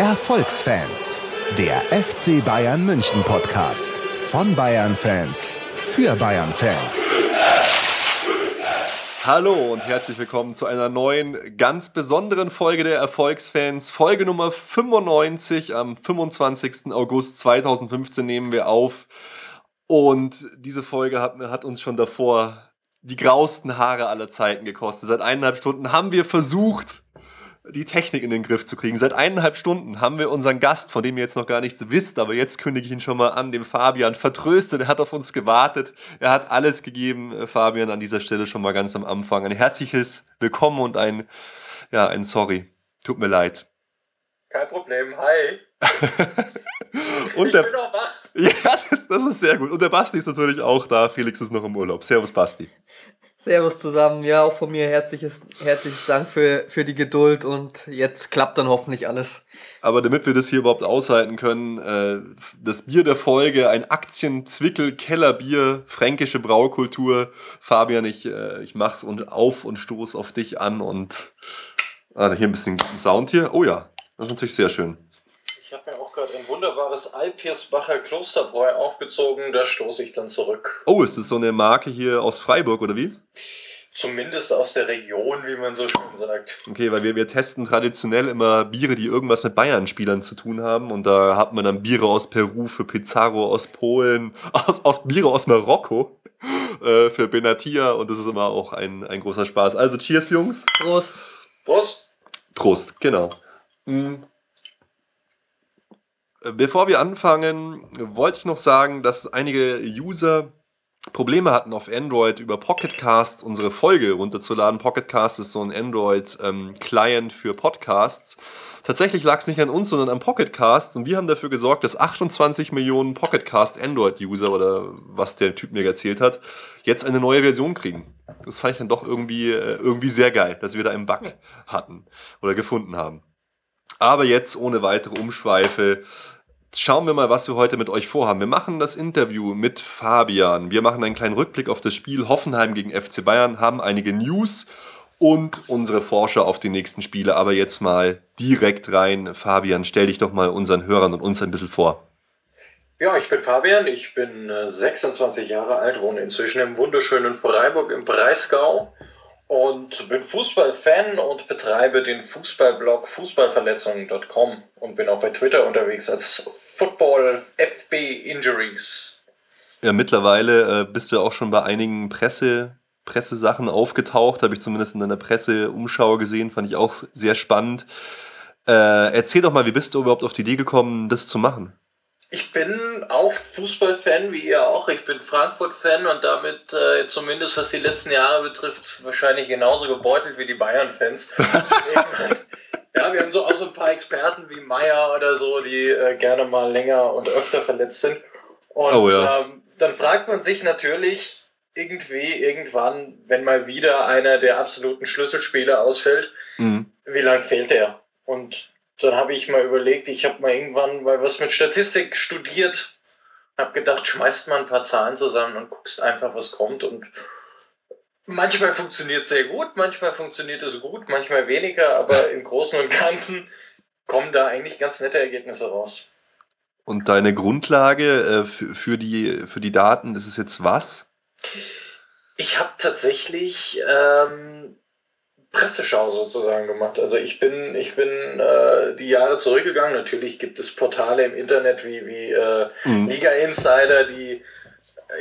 Erfolgsfans, der FC Bayern München Podcast von Bayern Fans für Bayern Fans. Hallo und herzlich willkommen zu einer neuen, ganz besonderen Folge der Erfolgsfans. Folge Nummer 95 am 25. August 2015 nehmen wir auf. Und diese Folge hat, hat uns schon davor die grausten Haare aller Zeiten gekostet. Seit eineinhalb Stunden haben wir versucht, die Technik in den Griff zu kriegen. Seit eineinhalb Stunden haben wir unseren Gast, von dem ihr jetzt noch gar nichts wisst, aber jetzt kündige ich ihn schon mal an, dem Fabian, vertröstet. Er hat auf uns gewartet. Er hat alles gegeben. Äh, Fabian, an dieser Stelle schon mal ganz am Anfang. Ein herzliches Willkommen und ein, ja, ein Sorry. Tut mir leid. Kein Problem, hi. und ich der, bin auch wach. Ja, das, das ist sehr gut. Und der Basti ist natürlich auch da. Felix ist noch im Urlaub. Servus, Basti. Servus zusammen. Ja, auch von mir herzliches, herzliches Dank für, für die Geduld und jetzt klappt dann hoffentlich alles. Aber damit wir das hier überhaupt aushalten können, äh, das Bier der Folge, ein Aktien-Zwickel-Kellerbier, fränkische Braukultur. Fabian, ich, äh, ich mach's und auf und stoß auf dich an und ah, hier ein bisschen Sound hier. Oh ja, das ist natürlich sehr schön. Ich habe mir auch gerade ein wunderbares Alpirsbacher Klosterbräu aufgezogen, da stoße ich dann zurück. Oh, ist das so eine Marke hier aus Freiburg oder wie? Zumindest aus der Region, wie man so schön sagt. Okay, weil wir, wir testen traditionell immer Biere, die irgendwas mit Bayern-Spielern zu tun haben. Und da hat man dann Biere aus Peru für Pizarro, aus Polen, aus, aus Biere aus Marokko äh, für Benatia. Und das ist immer auch ein, ein großer Spaß. Also, cheers, Jungs. Prost. Prost. Prost, genau. Mhm. Bevor wir anfangen, wollte ich noch sagen, dass einige User Probleme hatten auf Android über Pocketcast unsere Folge runterzuladen. Pocketcast ist so ein Android-Client ähm, für Podcasts. Tatsächlich lag es nicht an uns, sondern am Pocketcast und wir haben dafür gesorgt, dass 28 Millionen Pocketcast Android-User oder was der Typ mir erzählt hat, jetzt eine neue Version kriegen. Das fand ich dann doch irgendwie, äh, irgendwie sehr geil, dass wir da einen Bug hatten oder gefunden haben. Aber jetzt ohne weitere Umschweife schauen wir mal, was wir heute mit euch vorhaben. Wir machen das Interview mit Fabian. Wir machen einen kleinen Rückblick auf das Spiel Hoffenheim gegen FC Bayern, haben einige News und unsere Forscher auf die nächsten Spiele. Aber jetzt mal direkt rein. Fabian, stell dich doch mal unseren Hörern und uns ein bisschen vor. Ja, ich bin Fabian, ich bin 26 äh, Jahre alt, wohne inzwischen im wunderschönen Freiburg im Breisgau und bin Fußballfan und betreibe den Fußballblog fußballverletzungen.com und bin auch bei Twitter unterwegs als Football FB Injuries. Ja, mittlerweile äh, bist du auch schon bei einigen Presse, Pressesachen aufgetaucht, habe ich zumindest in deiner Presseumschau gesehen, fand ich auch sehr spannend. Äh, erzähl doch mal, wie bist du überhaupt auf die Idee gekommen, das zu machen? Ich bin auch Fußballfan, wie ihr auch. Ich bin Frankfurt-Fan und damit äh, zumindest was die letzten Jahre betrifft, wahrscheinlich genauso gebeutelt wie die Bayern-Fans. ja, wir haben so auch so ein paar Experten wie Meier oder so, die äh, gerne mal länger und öfter verletzt sind. Und oh, ja. ähm, dann fragt man sich natürlich irgendwie, irgendwann, wenn mal wieder einer der absoluten Schlüsselspieler ausfällt, mhm. wie lange fehlt der? Und dann habe ich mal überlegt, ich habe mal irgendwann mal was mit Statistik studiert, habe gedacht, schmeißt mal ein paar Zahlen zusammen und guckst einfach, was kommt. Und manchmal funktioniert es sehr gut, manchmal funktioniert es gut, manchmal weniger, aber im Großen und Ganzen kommen da eigentlich ganz nette Ergebnisse raus. Und deine Grundlage äh, für, für, die, für die Daten, das ist jetzt was? Ich habe tatsächlich ähm, Presseschau sozusagen gemacht. Also ich bin, ich bin äh, die Jahre zurückgegangen. Natürlich gibt es Portale im Internet wie, wie äh, mhm. Liga Insider, die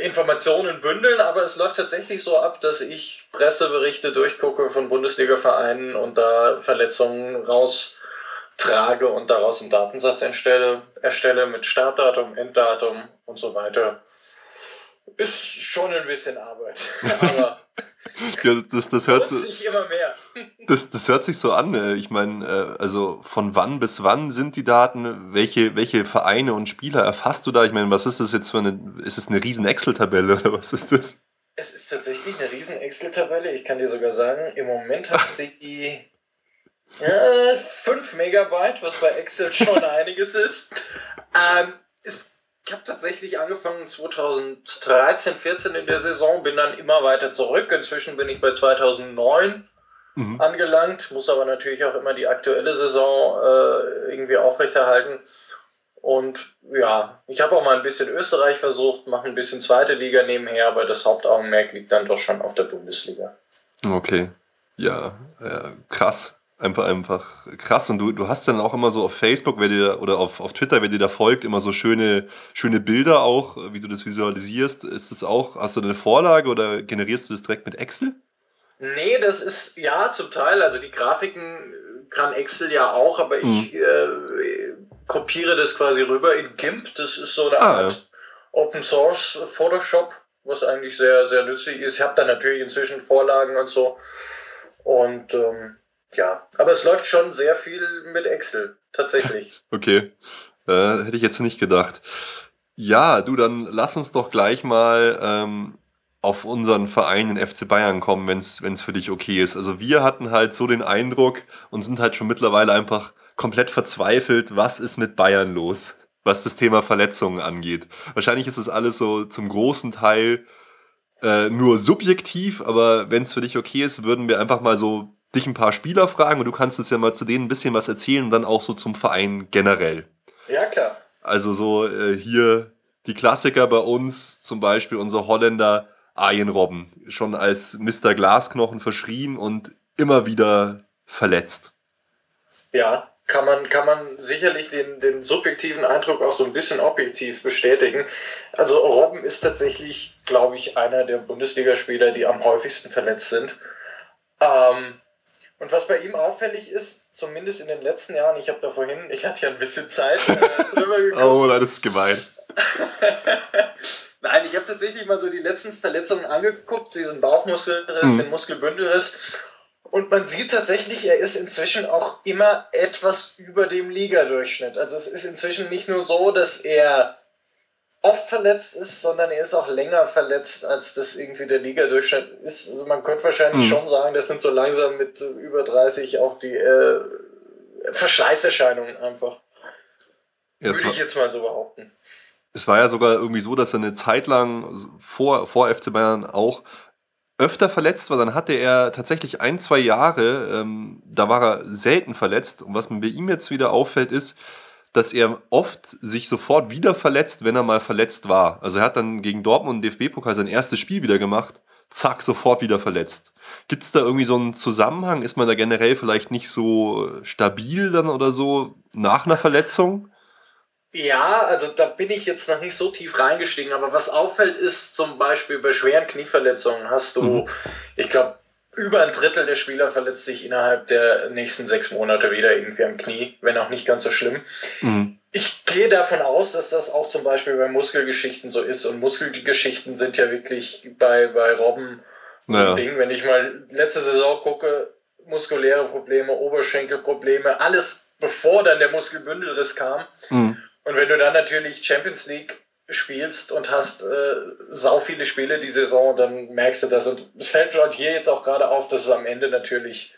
Informationen bündeln, aber es läuft tatsächlich so ab, dass ich Presseberichte durchgucke von Bundesliga-Vereinen und da Verletzungen raustrage und daraus einen Datensatz erstelle, erstelle mit Startdatum, Enddatum und so weiter. Ist schon ein bisschen Arbeit, aber ja, das, das hört sich immer mehr. Das, das hört sich so an. Äh, ich meine, äh, also von wann bis wann sind die Daten? Welche, welche Vereine und Spieler erfasst du da? Ich meine, was ist das jetzt für eine, ist es eine riesen Excel-Tabelle oder was ist das? Es ist tatsächlich eine riesen Excel-Tabelle. Ich kann dir sogar sagen, im Moment hat sie äh, 5 Megabyte, was bei Excel schon einiges ist. Ähm, ist ich habe tatsächlich angefangen 2013, 14 in der Saison, bin dann immer weiter zurück. Inzwischen bin ich bei 2009. mhm. angelangt, muss aber natürlich auch immer die aktuelle Saison äh, irgendwie aufrechterhalten. Und ja, ich habe auch mal ein bisschen Österreich versucht, mache ein bisschen zweite Liga nebenher, aber das Hauptaugenmerk liegt dann doch schon auf der Bundesliga. Okay. Ja, ja krass. Einfach, einfach krass. Und du, du hast dann auch immer so auf Facebook wer dir, oder auf, auf Twitter, wer dir da folgt, immer so schöne, schöne Bilder auch, wie du das visualisierst. Ist das auch, hast du eine Vorlage oder generierst du das direkt mit Excel? Nee, das ist ja zum Teil. Also die Grafiken kann Excel ja auch, aber ich mhm. äh, kopiere das quasi rüber in GIMP. Das ist so eine ah, Art ja. Open Source Photoshop, was eigentlich sehr, sehr nützlich ist. Ich habe da natürlich inzwischen Vorlagen und so. Und ähm, ja, aber es läuft schon sehr viel mit Excel, tatsächlich. okay, äh, hätte ich jetzt nicht gedacht. Ja, du, dann lass uns doch gleich mal ähm, auf unseren Verein in FC Bayern kommen, wenn es für dich okay ist. Also wir hatten halt so den Eindruck und sind halt schon mittlerweile einfach komplett verzweifelt, was ist mit Bayern los, was das Thema Verletzungen angeht. Wahrscheinlich ist es alles so zum großen Teil äh, nur subjektiv, aber wenn es für dich okay ist, würden wir einfach mal so dich ein paar Spieler fragen und du kannst uns ja mal zu denen ein bisschen was erzählen und dann auch so zum Verein generell. Ja, klar. Also so äh, hier die Klassiker bei uns, zum Beispiel unser Holländer Arjen Robben, schon als Mr. Glasknochen verschrien und immer wieder verletzt. Ja, kann man, kann man sicherlich den, den subjektiven Eindruck auch so ein bisschen objektiv bestätigen. Also Robben ist tatsächlich, glaube ich, einer der Bundesligaspieler, die am häufigsten verletzt sind. Ähm, und was bei ihm auffällig ist, zumindest in den letzten Jahren, ich habe da vorhin, ich hatte ja ein bisschen Zeit äh, drüber geguckt. oh, das ist gemein. Nein, ich habe tatsächlich mal so die letzten Verletzungen angeguckt, diesen Bauchmuskelriss, mhm. den Muskelbündelriss. Und man sieht tatsächlich, er ist inzwischen auch immer etwas über dem Ligadurchschnitt. Also es ist inzwischen nicht nur so, dass er oft verletzt ist, sondern er ist auch länger verletzt, als das irgendwie der Ligadurchschnitt ist. Also man könnte wahrscheinlich mhm. schon sagen, das sind so langsam mit über 30 auch die äh, Verschleißerscheinungen einfach. Ja, Würde ich jetzt mal so behaupten. Es war ja sogar irgendwie so, dass er eine Zeit lang vor, vor FC Bayern auch öfter verletzt war. Dann hatte er tatsächlich ein, zwei Jahre, ähm, da war er selten verletzt. Und was mir bei ihm jetzt wieder auffällt, ist, dass er oft sich sofort wieder verletzt, wenn er mal verletzt war. Also er hat dann gegen Dortmund und DFB-Pokal sein erstes Spiel wieder gemacht, zack, sofort wieder verletzt. Gibt es da irgendwie so einen Zusammenhang? Ist man da generell vielleicht nicht so stabil dann oder so nach einer Verletzung? Ja, also da bin ich jetzt noch nicht so tief reingestiegen, aber was auffällt ist zum Beispiel bei schweren Knieverletzungen hast du, mhm. ich glaube, über ein Drittel der Spieler verletzt sich innerhalb der nächsten sechs Monate wieder irgendwie am Knie, wenn auch nicht ganz so schlimm. Mhm. Ich gehe davon aus, dass das auch zum Beispiel bei Muskelgeschichten so ist und Muskelgeschichten sind ja wirklich bei, bei Robben so ein Ding. Wenn ich mal letzte Saison gucke, muskuläre Probleme, Oberschenkelprobleme, alles bevor dann der Muskelbündelriss kam. Mhm. Und wenn du dann natürlich Champions League spielst und hast äh, sau viele Spiele die Saison, dann merkst du das. Und es fällt hier jetzt auch gerade auf, dass es am Ende natürlich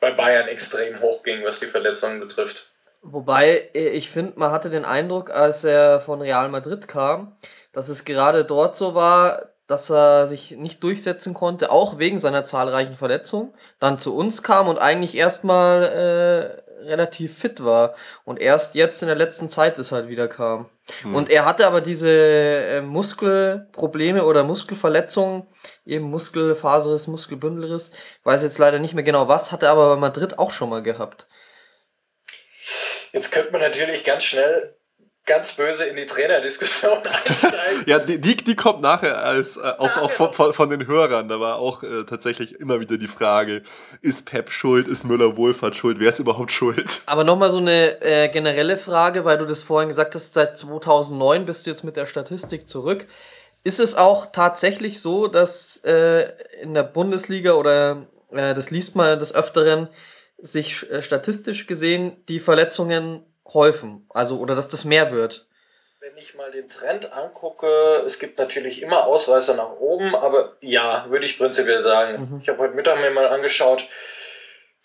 bei Bayern extrem hoch ging, was die Verletzungen betrifft. Wobei, äh, ich finde, man hatte den Eindruck, als er von Real Madrid kam, dass es gerade dort so war, dass er sich nicht durchsetzen konnte, auch wegen seiner zahlreichen Verletzungen, dann zu uns kam und eigentlich erstmal äh, relativ fit war und erst jetzt in der letzten Zeit es halt wieder kam. Hm. Und er hatte aber diese äh, Muskelprobleme oder Muskelverletzungen, eben Muskelfaserriss, Muskelbündelriss, weiß jetzt leider nicht mehr genau was, hatte aber bei Madrid auch schon mal gehabt. Jetzt könnte man natürlich ganz schnell ganz böse in die Trainerdiskussion einsteigen. ja, die, die, die, kommt nachher als äh, auch, nachher auch von, von, von, den Hörern. Da war auch äh, tatsächlich immer wieder die Frage: Ist Pep schuld? Ist Müller-Wohlfahrt schuld? Wer ist überhaupt schuld? Aber nochmal so eine äh, generelle Frage, weil du das vorhin gesagt hast, seit 2009 bist du jetzt mit der Statistik zurück. Ist es auch tatsächlich so, dass äh, in der Bundesliga oder äh, das liest man des Öfteren, sich äh, statistisch gesehen die Verletzungen häufen, also oder dass das mehr wird? Wenn ich mal den Trend angucke, es gibt natürlich immer Ausreißer nach oben, aber ja, würde ich prinzipiell sagen. Mhm. Ich habe heute Mittag mir mal angeschaut,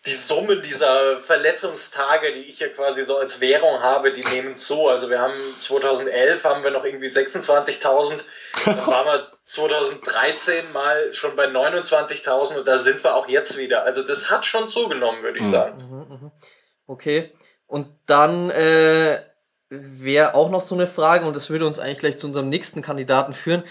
die Summen dieser Verletzungstage, die ich ja quasi so als Währung habe, die nehmen zu. Also wir haben 2011 haben wir noch irgendwie 26.000, dann waren wir 2013 mal schon bei 29.000 und da sind wir auch jetzt wieder. Also das hat schon zugenommen, würde ich mhm. sagen. Mhm, mhm. Okay. Und dann äh, wäre auch noch so eine Frage, und das würde uns eigentlich gleich zu unserem nächsten Kandidaten führen.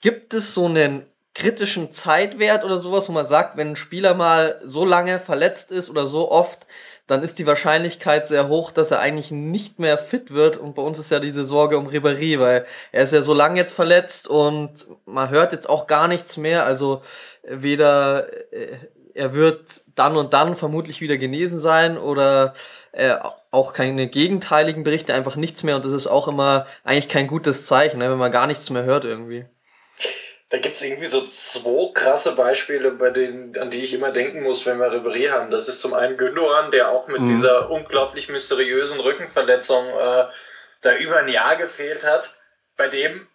Gibt es so einen kritischen Zeitwert oder sowas, wo man sagt, wenn ein Spieler mal so lange verletzt ist oder so oft, dann ist die Wahrscheinlichkeit sehr hoch, dass er eigentlich nicht mehr fit wird. Und bei uns ist ja diese Sorge um Ribéry, weil er ist ja so lange jetzt verletzt und man hört jetzt auch gar nichts mehr. Also weder äh, er wird dann und dann vermutlich wieder genesen sein oder äh, auch keine gegenteiligen Berichte, einfach nichts mehr. Und das ist auch immer eigentlich kein gutes Zeichen, ne, wenn man gar nichts mehr hört irgendwie. Da gibt es irgendwie so zwei krasse Beispiele, bei denen, an die ich immer denken muss, wenn wir Ribéry haben. Das ist zum einen Gündogan, der auch mit mhm. dieser unglaublich mysteriösen Rückenverletzung äh, da über ein Jahr gefehlt hat. Bei dem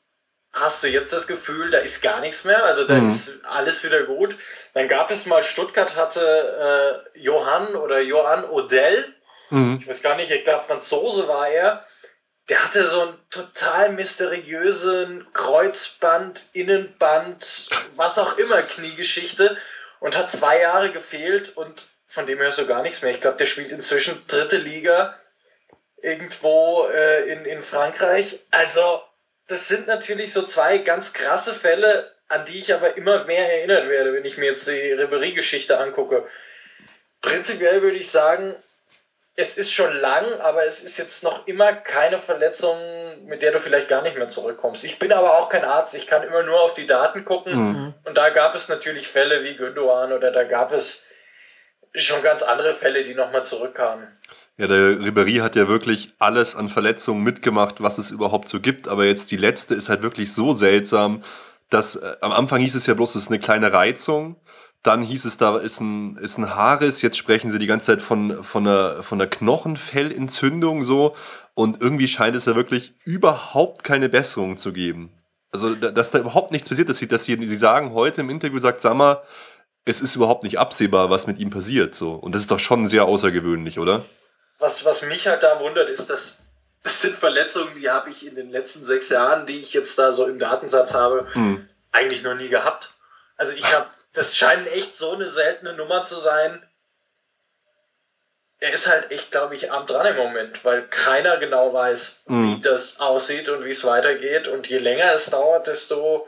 hast du jetzt das Gefühl, da ist gar nichts mehr, also da mhm. ist alles wieder gut. Dann gab es mal, Stuttgart hatte äh, Johann oder Johann Odell, mhm. ich weiß gar nicht, ich glaube Franzose war er, der hatte so einen total mysteriösen Kreuzband, Innenband, was auch immer, Kniegeschichte und hat zwei Jahre gefehlt und von dem hörst du gar nichts mehr. Ich glaube, der spielt inzwischen dritte Liga irgendwo äh, in, in Frankreich. Also, das sind natürlich so zwei ganz krasse Fälle, an die ich aber immer mehr erinnert werde, wenn ich mir jetzt die Ribery-Geschichte angucke. Prinzipiell würde ich sagen, es ist schon lang, aber es ist jetzt noch immer keine Verletzung, mit der du vielleicht gar nicht mehr zurückkommst. Ich bin aber auch kein Arzt, ich kann immer nur auf die Daten gucken. Mhm. Und da gab es natürlich Fälle wie Gündogan oder da gab es schon ganz andere Fälle, die nochmal zurückkamen. Ja, der Ribéry hat ja wirklich alles an Verletzungen mitgemacht, was es überhaupt so gibt. Aber jetzt die letzte ist halt wirklich so seltsam, dass äh, am Anfang hieß es ja bloß, es ist eine kleine Reizung. Dann hieß es, da ist ein, ist ein Haarriss. Jetzt sprechen sie die ganze Zeit von, von, einer, von einer Knochenfellentzündung so. Und irgendwie scheint es ja wirklich überhaupt keine Besserung zu geben. Also, dass da überhaupt nichts passiert ist. Dass sie, sie sagen heute im Interview, sagt Sammer, es ist überhaupt nicht absehbar, was mit ihm passiert. So. Und das ist doch schon sehr außergewöhnlich, oder? Was, was mich halt da wundert, ist, dass das sind Verletzungen, die habe ich in den letzten sechs Jahren, die ich jetzt da so im Datensatz habe, mhm. eigentlich noch nie gehabt. Also ich habe das scheint echt so eine seltene Nummer zu sein. Er ist halt echt, glaube ich, arm dran im Moment, weil keiner genau weiß, mhm. wie das aussieht und wie es weitergeht. Und je länger es dauert, desto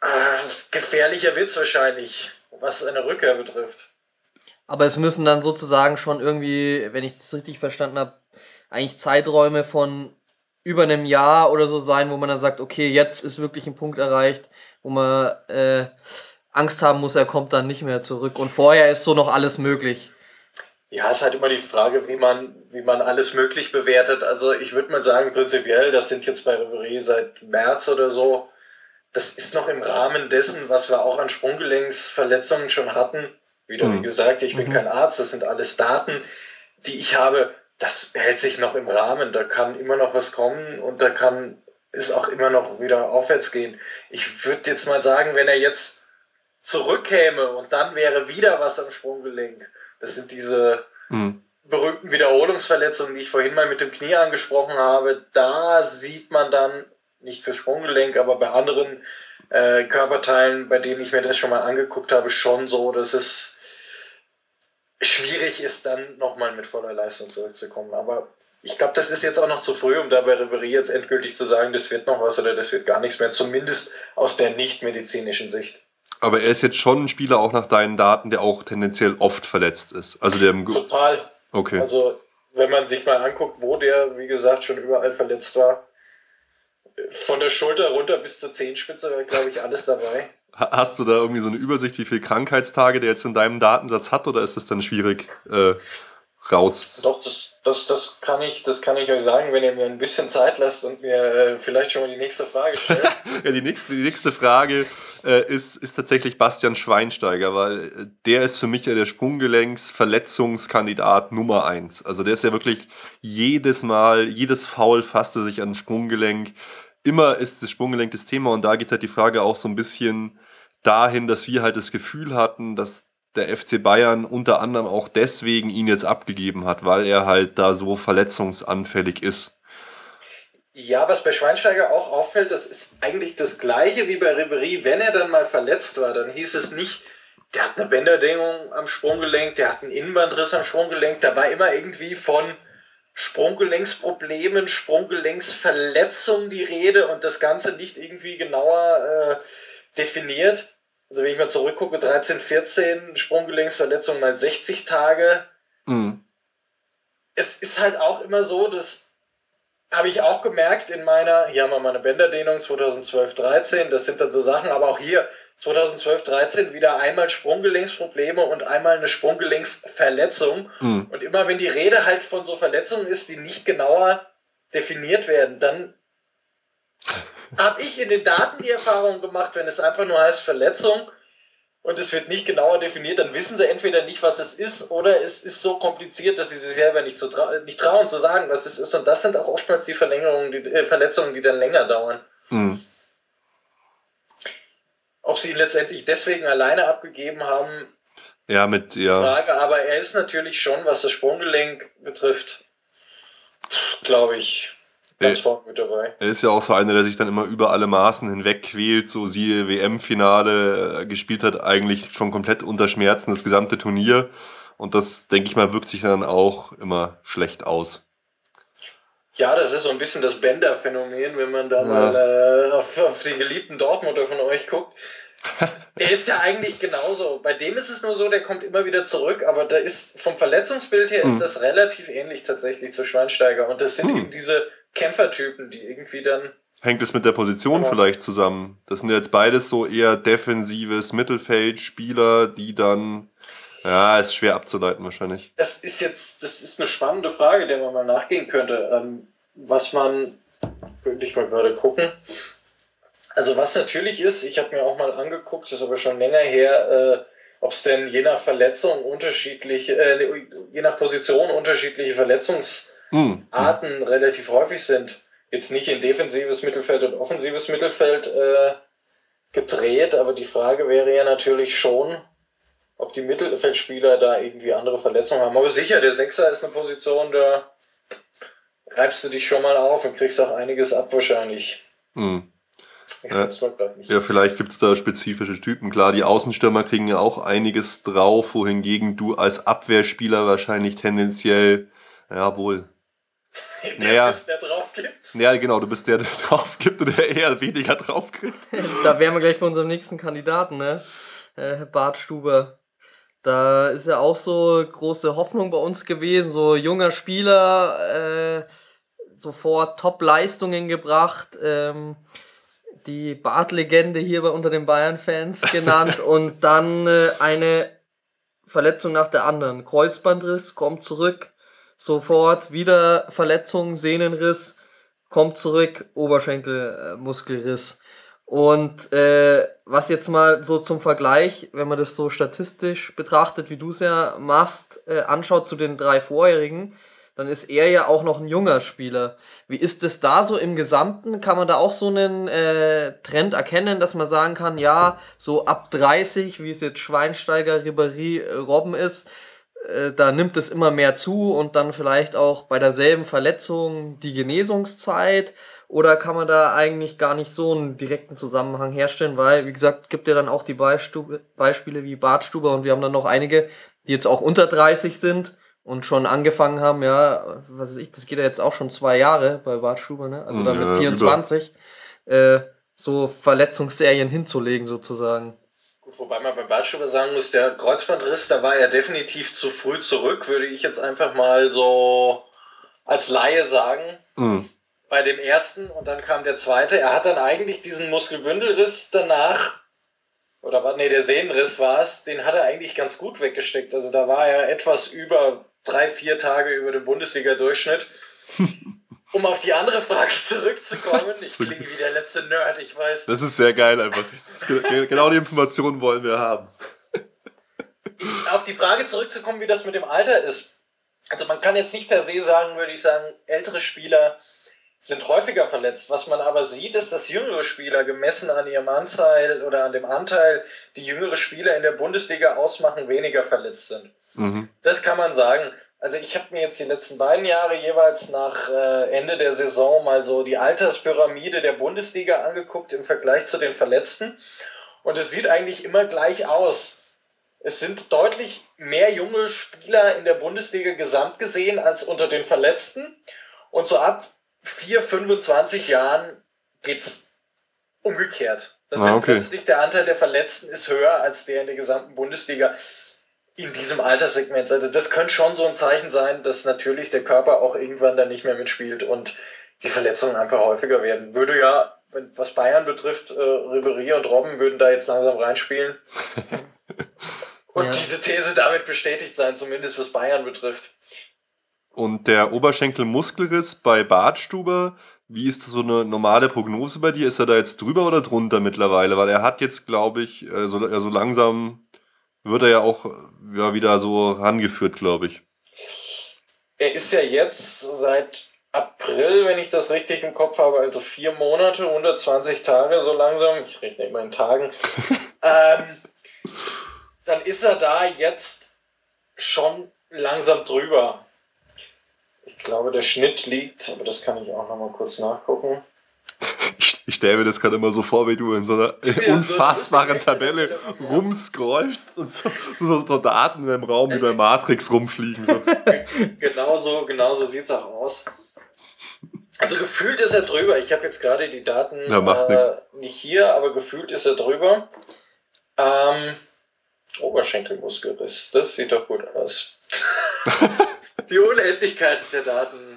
äh, gefährlicher wird es wahrscheinlich, was eine Rückkehr betrifft. Aber es müssen dann sozusagen schon irgendwie, wenn ich das richtig verstanden habe, eigentlich Zeiträume von über einem Jahr oder so sein, wo man dann sagt, okay, jetzt ist wirklich ein Punkt erreicht, wo man äh, Angst haben muss, er kommt dann nicht mehr zurück. Und vorher ist so noch alles möglich. Ja, es ist halt immer die Frage, wie man, wie man alles möglich bewertet. Also ich würde mal sagen, prinzipiell, das sind jetzt bei Ribéry seit März oder so, das ist noch im Rahmen dessen, was wir auch an Sprunggelenksverletzungen schon hatten. Wieder, mhm. wie gesagt, ich bin mhm. kein Arzt, das sind alles Daten, die ich habe. Das hält sich noch im Rahmen. Da kann immer noch was kommen und da kann es auch immer noch wieder aufwärts gehen. Ich würde jetzt mal sagen, wenn er jetzt zurückkäme und dann wäre wieder was am Sprunggelenk. Das sind diese mhm. berühmten Wiederholungsverletzungen, die ich vorhin mal mit dem Knie angesprochen habe. Da sieht man dann, nicht für Sprunggelenk, aber bei anderen äh, Körperteilen, bei denen ich mir das schon mal angeguckt habe, schon so, dass es schwierig ist, dann nochmal mit voller Leistung zurückzukommen. Aber ich glaube, das ist jetzt auch noch zu früh, um da bei Ribéry jetzt endgültig zu sagen, das wird noch was oder das wird gar nichts mehr, zumindest aus der nicht-medizinischen Sicht. Aber er ist jetzt schon ein Spieler, auch nach deinen Daten, der auch tendenziell oft verletzt ist. Also der Total. Okay. Also, wenn man sich mal anguckt, wo der, wie gesagt, schon überall verletzt war, von der Schulter runter bis zur Zehenspitze war, glaube ich, alles dabei. Hast du da irgendwie so eine Übersicht, wie viele Krankheitstage der jetzt in deinem Datensatz hat, oder ist das dann schwierig äh, raus? Doch, das, das, das, kann ich, das kann ich euch sagen, wenn ihr mir ein bisschen Zeit lasst und mir äh, vielleicht schon mal die nächste Frage stellt. ja, die nächste, die nächste Frage äh, ist, ist tatsächlich Bastian Schweinsteiger, weil äh, der ist für mich ja der Sprunggelenksverletzungskandidat Nummer eins. Also der ist ja wirklich jedes Mal, jedes Foul fasste sich an Sprunggelenk. Immer ist das Sprunggelenk das Thema und da geht halt die Frage auch so ein bisschen dahin, dass wir halt das Gefühl hatten, dass der FC Bayern unter anderem auch deswegen ihn jetzt abgegeben hat, weil er halt da so verletzungsanfällig ist. Ja, was bei Schweinsteiger auch auffällt, das ist eigentlich das gleiche wie bei Ribery. Wenn er dann mal verletzt war, dann hieß es nicht, der hat eine Bänderdehnung am Sprunggelenk, der hat einen Innenbandriss am Sprunggelenk. Da war immer irgendwie von Sprunggelenksproblemen, Sprunggelenksverletzung die Rede und das Ganze nicht irgendwie genauer äh, definiert. Also wenn ich mal zurückgucke, 13, 14 Sprunggelenksverletzung mal 60 Tage. Mhm. Es ist halt auch immer so, dass habe ich auch gemerkt in meiner, hier haben wir mal eine Bänderdehnung 2012, 13, das sind dann so Sachen, aber auch hier 2012, 13 wieder einmal Sprunggelenksprobleme und einmal eine Sprunggelenksverletzung. Mhm. Und immer wenn die Rede halt von so Verletzungen ist, die nicht genauer definiert werden, dann habe ich in den Daten die Erfahrung gemacht, wenn es einfach nur heißt Verletzung und es wird nicht genauer definiert, dann wissen sie entweder nicht, was es ist, oder es ist so kompliziert, dass sie sich selber nicht, zu trau nicht trauen zu sagen, was es ist. Und das sind auch oftmals die Verlängerungen, die, äh, Verletzungen, die dann länger dauern. Mhm. Ob sie ihn letztendlich deswegen alleine abgegeben haben, ja, mit, ist die ja. Frage. Aber er ist natürlich schon, was das Sprunggelenk betrifft, glaube ich, ganz vorne mit dabei. Er ist ja auch so einer, der sich dann immer über alle Maßen hinweg quält, so siehe WM-Finale, äh, gespielt hat, eigentlich schon komplett unter Schmerzen das gesamte Turnier. Und das, denke ich mal, wirkt sich dann auch immer schlecht aus. Ja, das ist so ein bisschen das Bender-Phänomen, wenn man da ja. mal äh, auf, auf die geliebten Dortmunder von euch guckt. Der ist ja eigentlich genauso. Bei dem ist es nur so, der kommt immer wieder zurück, aber da ist vom Verletzungsbild her hm. ist das relativ ähnlich tatsächlich zu Schweinsteiger. Und das sind hm. eben diese Kämpfertypen, die irgendwie dann. Hängt es mit der Position vielleicht zusammen? Das sind jetzt beides so eher defensives Mittelfeldspieler, die dann ja, ist schwer abzuleiten wahrscheinlich. Das ist jetzt, das ist eine spannende Frage, der man mal nachgehen könnte. Ähm, was man, könnte ich mal gerade gucken. Also was natürlich ist, ich habe mir auch mal angeguckt, das ist aber schon länger her, äh, ob es denn je nach Verletzung unterschiedliche, äh, je nach Position unterschiedliche Verletzungsarten hm. relativ häufig sind. Jetzt nicht in defensives Mittelfeld und offensives Mittelfeld äh, gedreht, aber die Frage wäre ja natürlich schon, ob die Mittelfeldspieler da irgendwie andere Verletzungen haben. Aber sicher, der Sechser ist eine Position, da reibst du dich schon mal auf und kriegst auch einiges ab wahrscheinlich. Hm. Ja, ja, vielleicht gibt es da spezifische Typen. Klar, die Außenstürmer kriegen ja auch einiges drauf, wohingegen du als Abwehrspieler wahrscheinlich tendenziell, ja wohl. der naja, bist, der drauf gibt. Ja, genau, du bist der, der drauf gibt und der eher weniger drauf kriegt. da wären wir gleich bei unserem nächsten Kandidaten, ne? Äh, Bart Stuber. Da ist ja auch so große Hoffnung bei uns gewesen, so junger Spieler, äh, sofort Top-Leistungen gebracht, ähm, die Bart-Legende hier bei unter den Bayern-Fans genannt und dann äh, eine Verletzung nach der anderen. Kreuzbandriss, kommt zurück, sofort wieder Verletzung, Sehnenriss, kommt zurück, Oberschenkelmuskelriss. Und äh, was jetzt mal so zum Vergleich, wenn man das so statistisch betrachtet, wie du es ja machst, äh, anschaut zu den drei vorherigen, dann ist er ja auch noch ein junger Spieler. Wie ist es da so im Gesamten? Kann man da auch so einen äh, Trend erkennen, dass man sagen kann, ja, so ab 30, wie es jetzt Schweinsteiger, Ribéry, Robben ist, äh, da nimmt es immer mehr zu und dann vielleicht auch bei derselben Verletzung die Genesungszeit oder kann man da eigentlich gar nicht so einen direkten Zusammenhang herstellen, weil, wie gesagt, gibt ja dann auch die Beispiele, Beispiele wie Bartstuber und wir haben dann noch einige, die jetzt auch unter 30 sind und schon angefangen haben, ja, was weiß ich, das geht ja jetzt auch schon zwei Jahre bei Bartstuber, ne? Also dann ja, mit 24, äh, so Verletzungsserien hinzulegen sozusagen. Wobei man bei Bartstuber sagen muss, der Kreuzbandriss, da war er definitiv zu früh zurück, würde ich jetzt einfach mal so als Laie sagen. Mhm bei dem ersten und dann kam der zweite. Er hat dann eigentlich diesen Muskelbündelriss danach, oder was, nee, der Sehnenriss war es, den hat er eigentlich ganz gut weggesteckt. Also da war er etwas über drei, vier Tage über dem Bundesliga-Durchschnitt. Um auf die andere Frage zurückzukommen, ich klinge wie der letzte Nerd, ich weiß. Das ist sehr geil einfach. genau die Informationen wollen wir haben. auf die Frage zurückzukommen, wie das mit dem Alter ist. Also man kann jetzt nicht per se sagen, würde ich sagen, ältere Spieler sind häufiger verletzt. Was man aber sieht, ist, dass jüngere Spieler gemessen an ihrem Anteil oder an dem Anteil, die jüngere Spieler in der Bundesliga ausmachen, weniger verletzt sind. Mhm. Das kann man sagen. Also ich habe mir jetzt die letzten beiden Jahre jeweils nach äh, Ende der Saison mal so die Alterspyramide der Bundesliga angeguckt im Vergleich zu den Verletzten. Und es sieht eigentlich immer gleich aus. Es sind deutlich mehr junge Spieler in der Bundesliga gesamt gesehen als unter den Verletzten. Und so ab 4, 25 Jahren geht's umgekehrt. Dann ah, sind okay. plötzlich der Anteil der Verletzten ist höher als der in der gesamten Bundesliga in diesem Alterssegment. Also das könnte schon so ein Zeichen sein, dass natürlich der Körper auch irgendwann dann nicht mehr mitspielt und die Verletzungen einfach häufiger werden. Würde ja, wenn, was Bayern betrifft, äh, Ribery und Robben würden da jetzt langsam reinspielen. und ja. diese These damit bestätigt sein, zumindest was Bayern betrifft. Und der Oberschenkelmuskelriss bei Bartstuber, wie ist das so eine normale Prognose bei dir? Ist er da jetzt drüber oder drunter mittlerweile? Weil er hat jetzt, glaube ich, äh, so, so langsam wird er ja auch ja, wieder so rangeführt, glaube ich. Er ist ja jetzt seit April, wenn ich das richtig im Kopf habe, also vier Monate, 120 Tage so langsam. Ich rechne immer in Tagen. ähm, dann ist er da jetzt schon langsam drüber. Ich glaube, der Schnitt liegt, aber das kann ich auch noch mal kurz nachgucken. Ich, ich stelle mir das gerade immer so vor, wie du in so einer ja, unfassbaren so Tabelle rumscrollst und so, so, so, Daten im Raum wie bei Matrix rumfliegen. So. genau so, genau so sieht es auch aus. Also gefühlt ist er drüber. Ich habe jetzt gerade die Daten ja, äh, nicht hier, aber gefühlt ist er drüber. Ähm, Oberschenkelmuskelriss, das sieht doch gut aus. die Unendlichkeit der Daten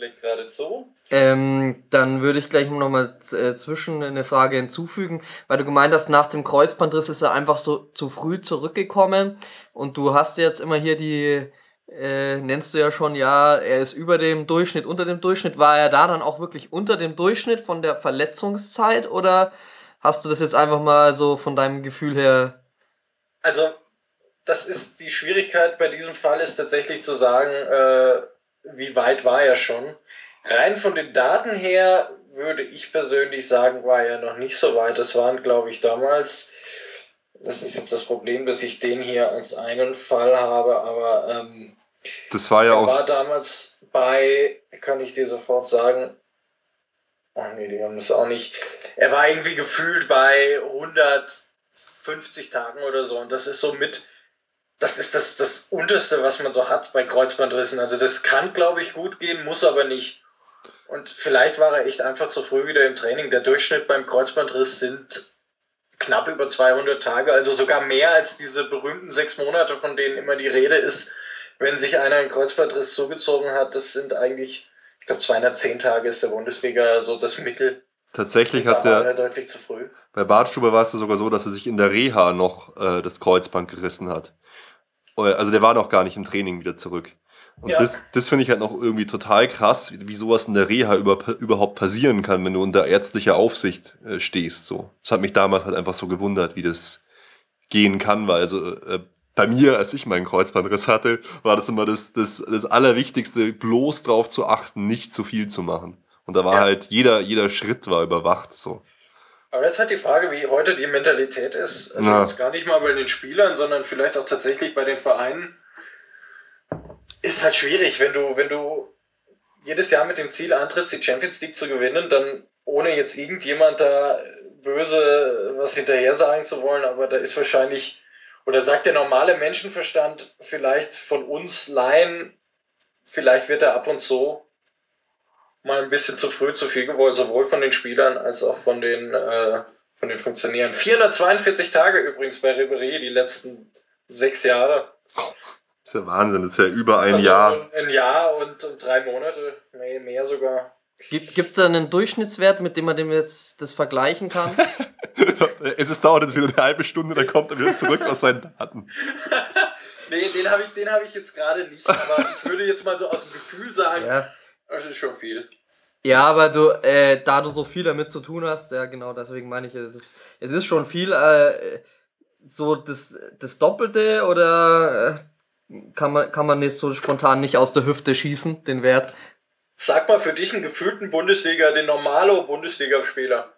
schlägt gerade zu. Ähm, dann würde ich gleich noch mal äh, zwischen eine Frage hinzufügen, weil du gemeint hast, nach dem Kreuzbandriss ist er einfach so zu früh zurückgekommen und du hast jetzt immer hier die, äh, nennst du ja schon, ja, er ist über dem Durchschnitt, unter dem Durchschnitt. War er da dann auch wirklich unter dem Durchschnitt von der Verletzungszeit oder hast du das jetzt einfach mal so von deinem Gefühl her? Also, das ist die Schwierigkeit bei diesem Fall, ist tatsächlich zu sagen, äh, wie weit war er schon. Rein von den Daten her würde ich persönlich sagen, war er noch nicht so weit. Das waren, glaube ich, damals, das ist jetzt das Problem, dass ich den hier als einen Fall habe, aber ähm, das war ja er auch. war damals bei, kann ich dir sofort sagen, oh nee, die haben das auch nicht. Er war irgendwie gefühlt bei 150 Tagen oder so und das ist so mit das ist das, das Unterste, was man so hat bei Kreuzbandrissen. Also das kann, glaube ich, gut gehen, muss aber nicht. Und vielleicht war er echt einfach zu früh wieder im Training. Der Durchschnitt beim Kreuzbandriss sind knapp über 200 Tage, also sogar mehr als diese berühmten sechs Monate, von denen immer die Rede ist, wenn sich einer einen Kreuzbandriss zugezogen hat. Das sind eigentlich, ich glaube, 210 Tage ist der Bundesliga so das Mittel. Tatsächlich hat er, er deutlich zu früh. Bei Bartstube war es ja sogar so, dass er sich in der Reha noch äh, das Kreuzband gerissen hat. Also der war noch gar nicht im Training wieder zurück. Und ja. das, das finde ich halt noch irgendwie total krass, wie, wie sowas in der Reha über, überhaupt passieren kann, wenn du unter ärztlicher Aufsicht äh, stehst. So. Das hat mich damals halt einfach so gewundert, wie das gehen kann, weil also äh, bei mir, als ich meinen Kreuzbandriss hatte, war das immer das, das, das Allerwichtigste, bloß darauf zu achten, nicht zu viel zu machen. Und da war ja. halt jeder, jeder Schritt war überwacht. So. Aber das ist halt die Frage, wie heute die Mentalität ist. Also ja. gar nicht mal bei den Spielern, sondern vielleicht auch tatsächlich bei den Vereinen. Ist halt schwierig, wenn du, wenn du jedes Jahr mit dem Ziel antrittst, die Champions League zu gewinnen, dann ohne jetzt irgendjemand da böse was hinterher sagen zu wollen, aber da ist wahrscheinlich, oder sagt der normale Menschenverstand vielleicht von uns Laien, vielleicht wird er ab und zu mal ein bisschen zu früh zu viel gewollt, sowohl von den Spielern als auch von den, äh, von den Funktionären. 442 Tage übrigens bei Ribery, die letzten sechs Jahre. Das ist ja Wahnsinn, das ist ja über ein also Jahr. Ein Jahr und, und drei Monate, nee, mehr sogar. Gibt es da einen Durchschnittswert, mit dem man dem jetzt das vergleichen kann? es dauert jetzt wieder eine halbe Stunde, dann kommt er wieder zurück aus seinen Daten. nee, den habe ich, hab ich jetzt gerade nicht, aber ich würde jetzt mal so aus dem Gefühl sagen, ja. Das ist schon viel. Ja, aber du, äh, da du so viel damit zu tun hast, ja genau, deswegen meine ich, es ist, es ist schon viel, äh, so das, das Doppelte oder äh, kann man, kann man jetzt so spontan nicht aus der Hüfte schießen, den Wert? Sag mal für dich einen gefühlten Bundesliga, den normalo Bundesligaspieler,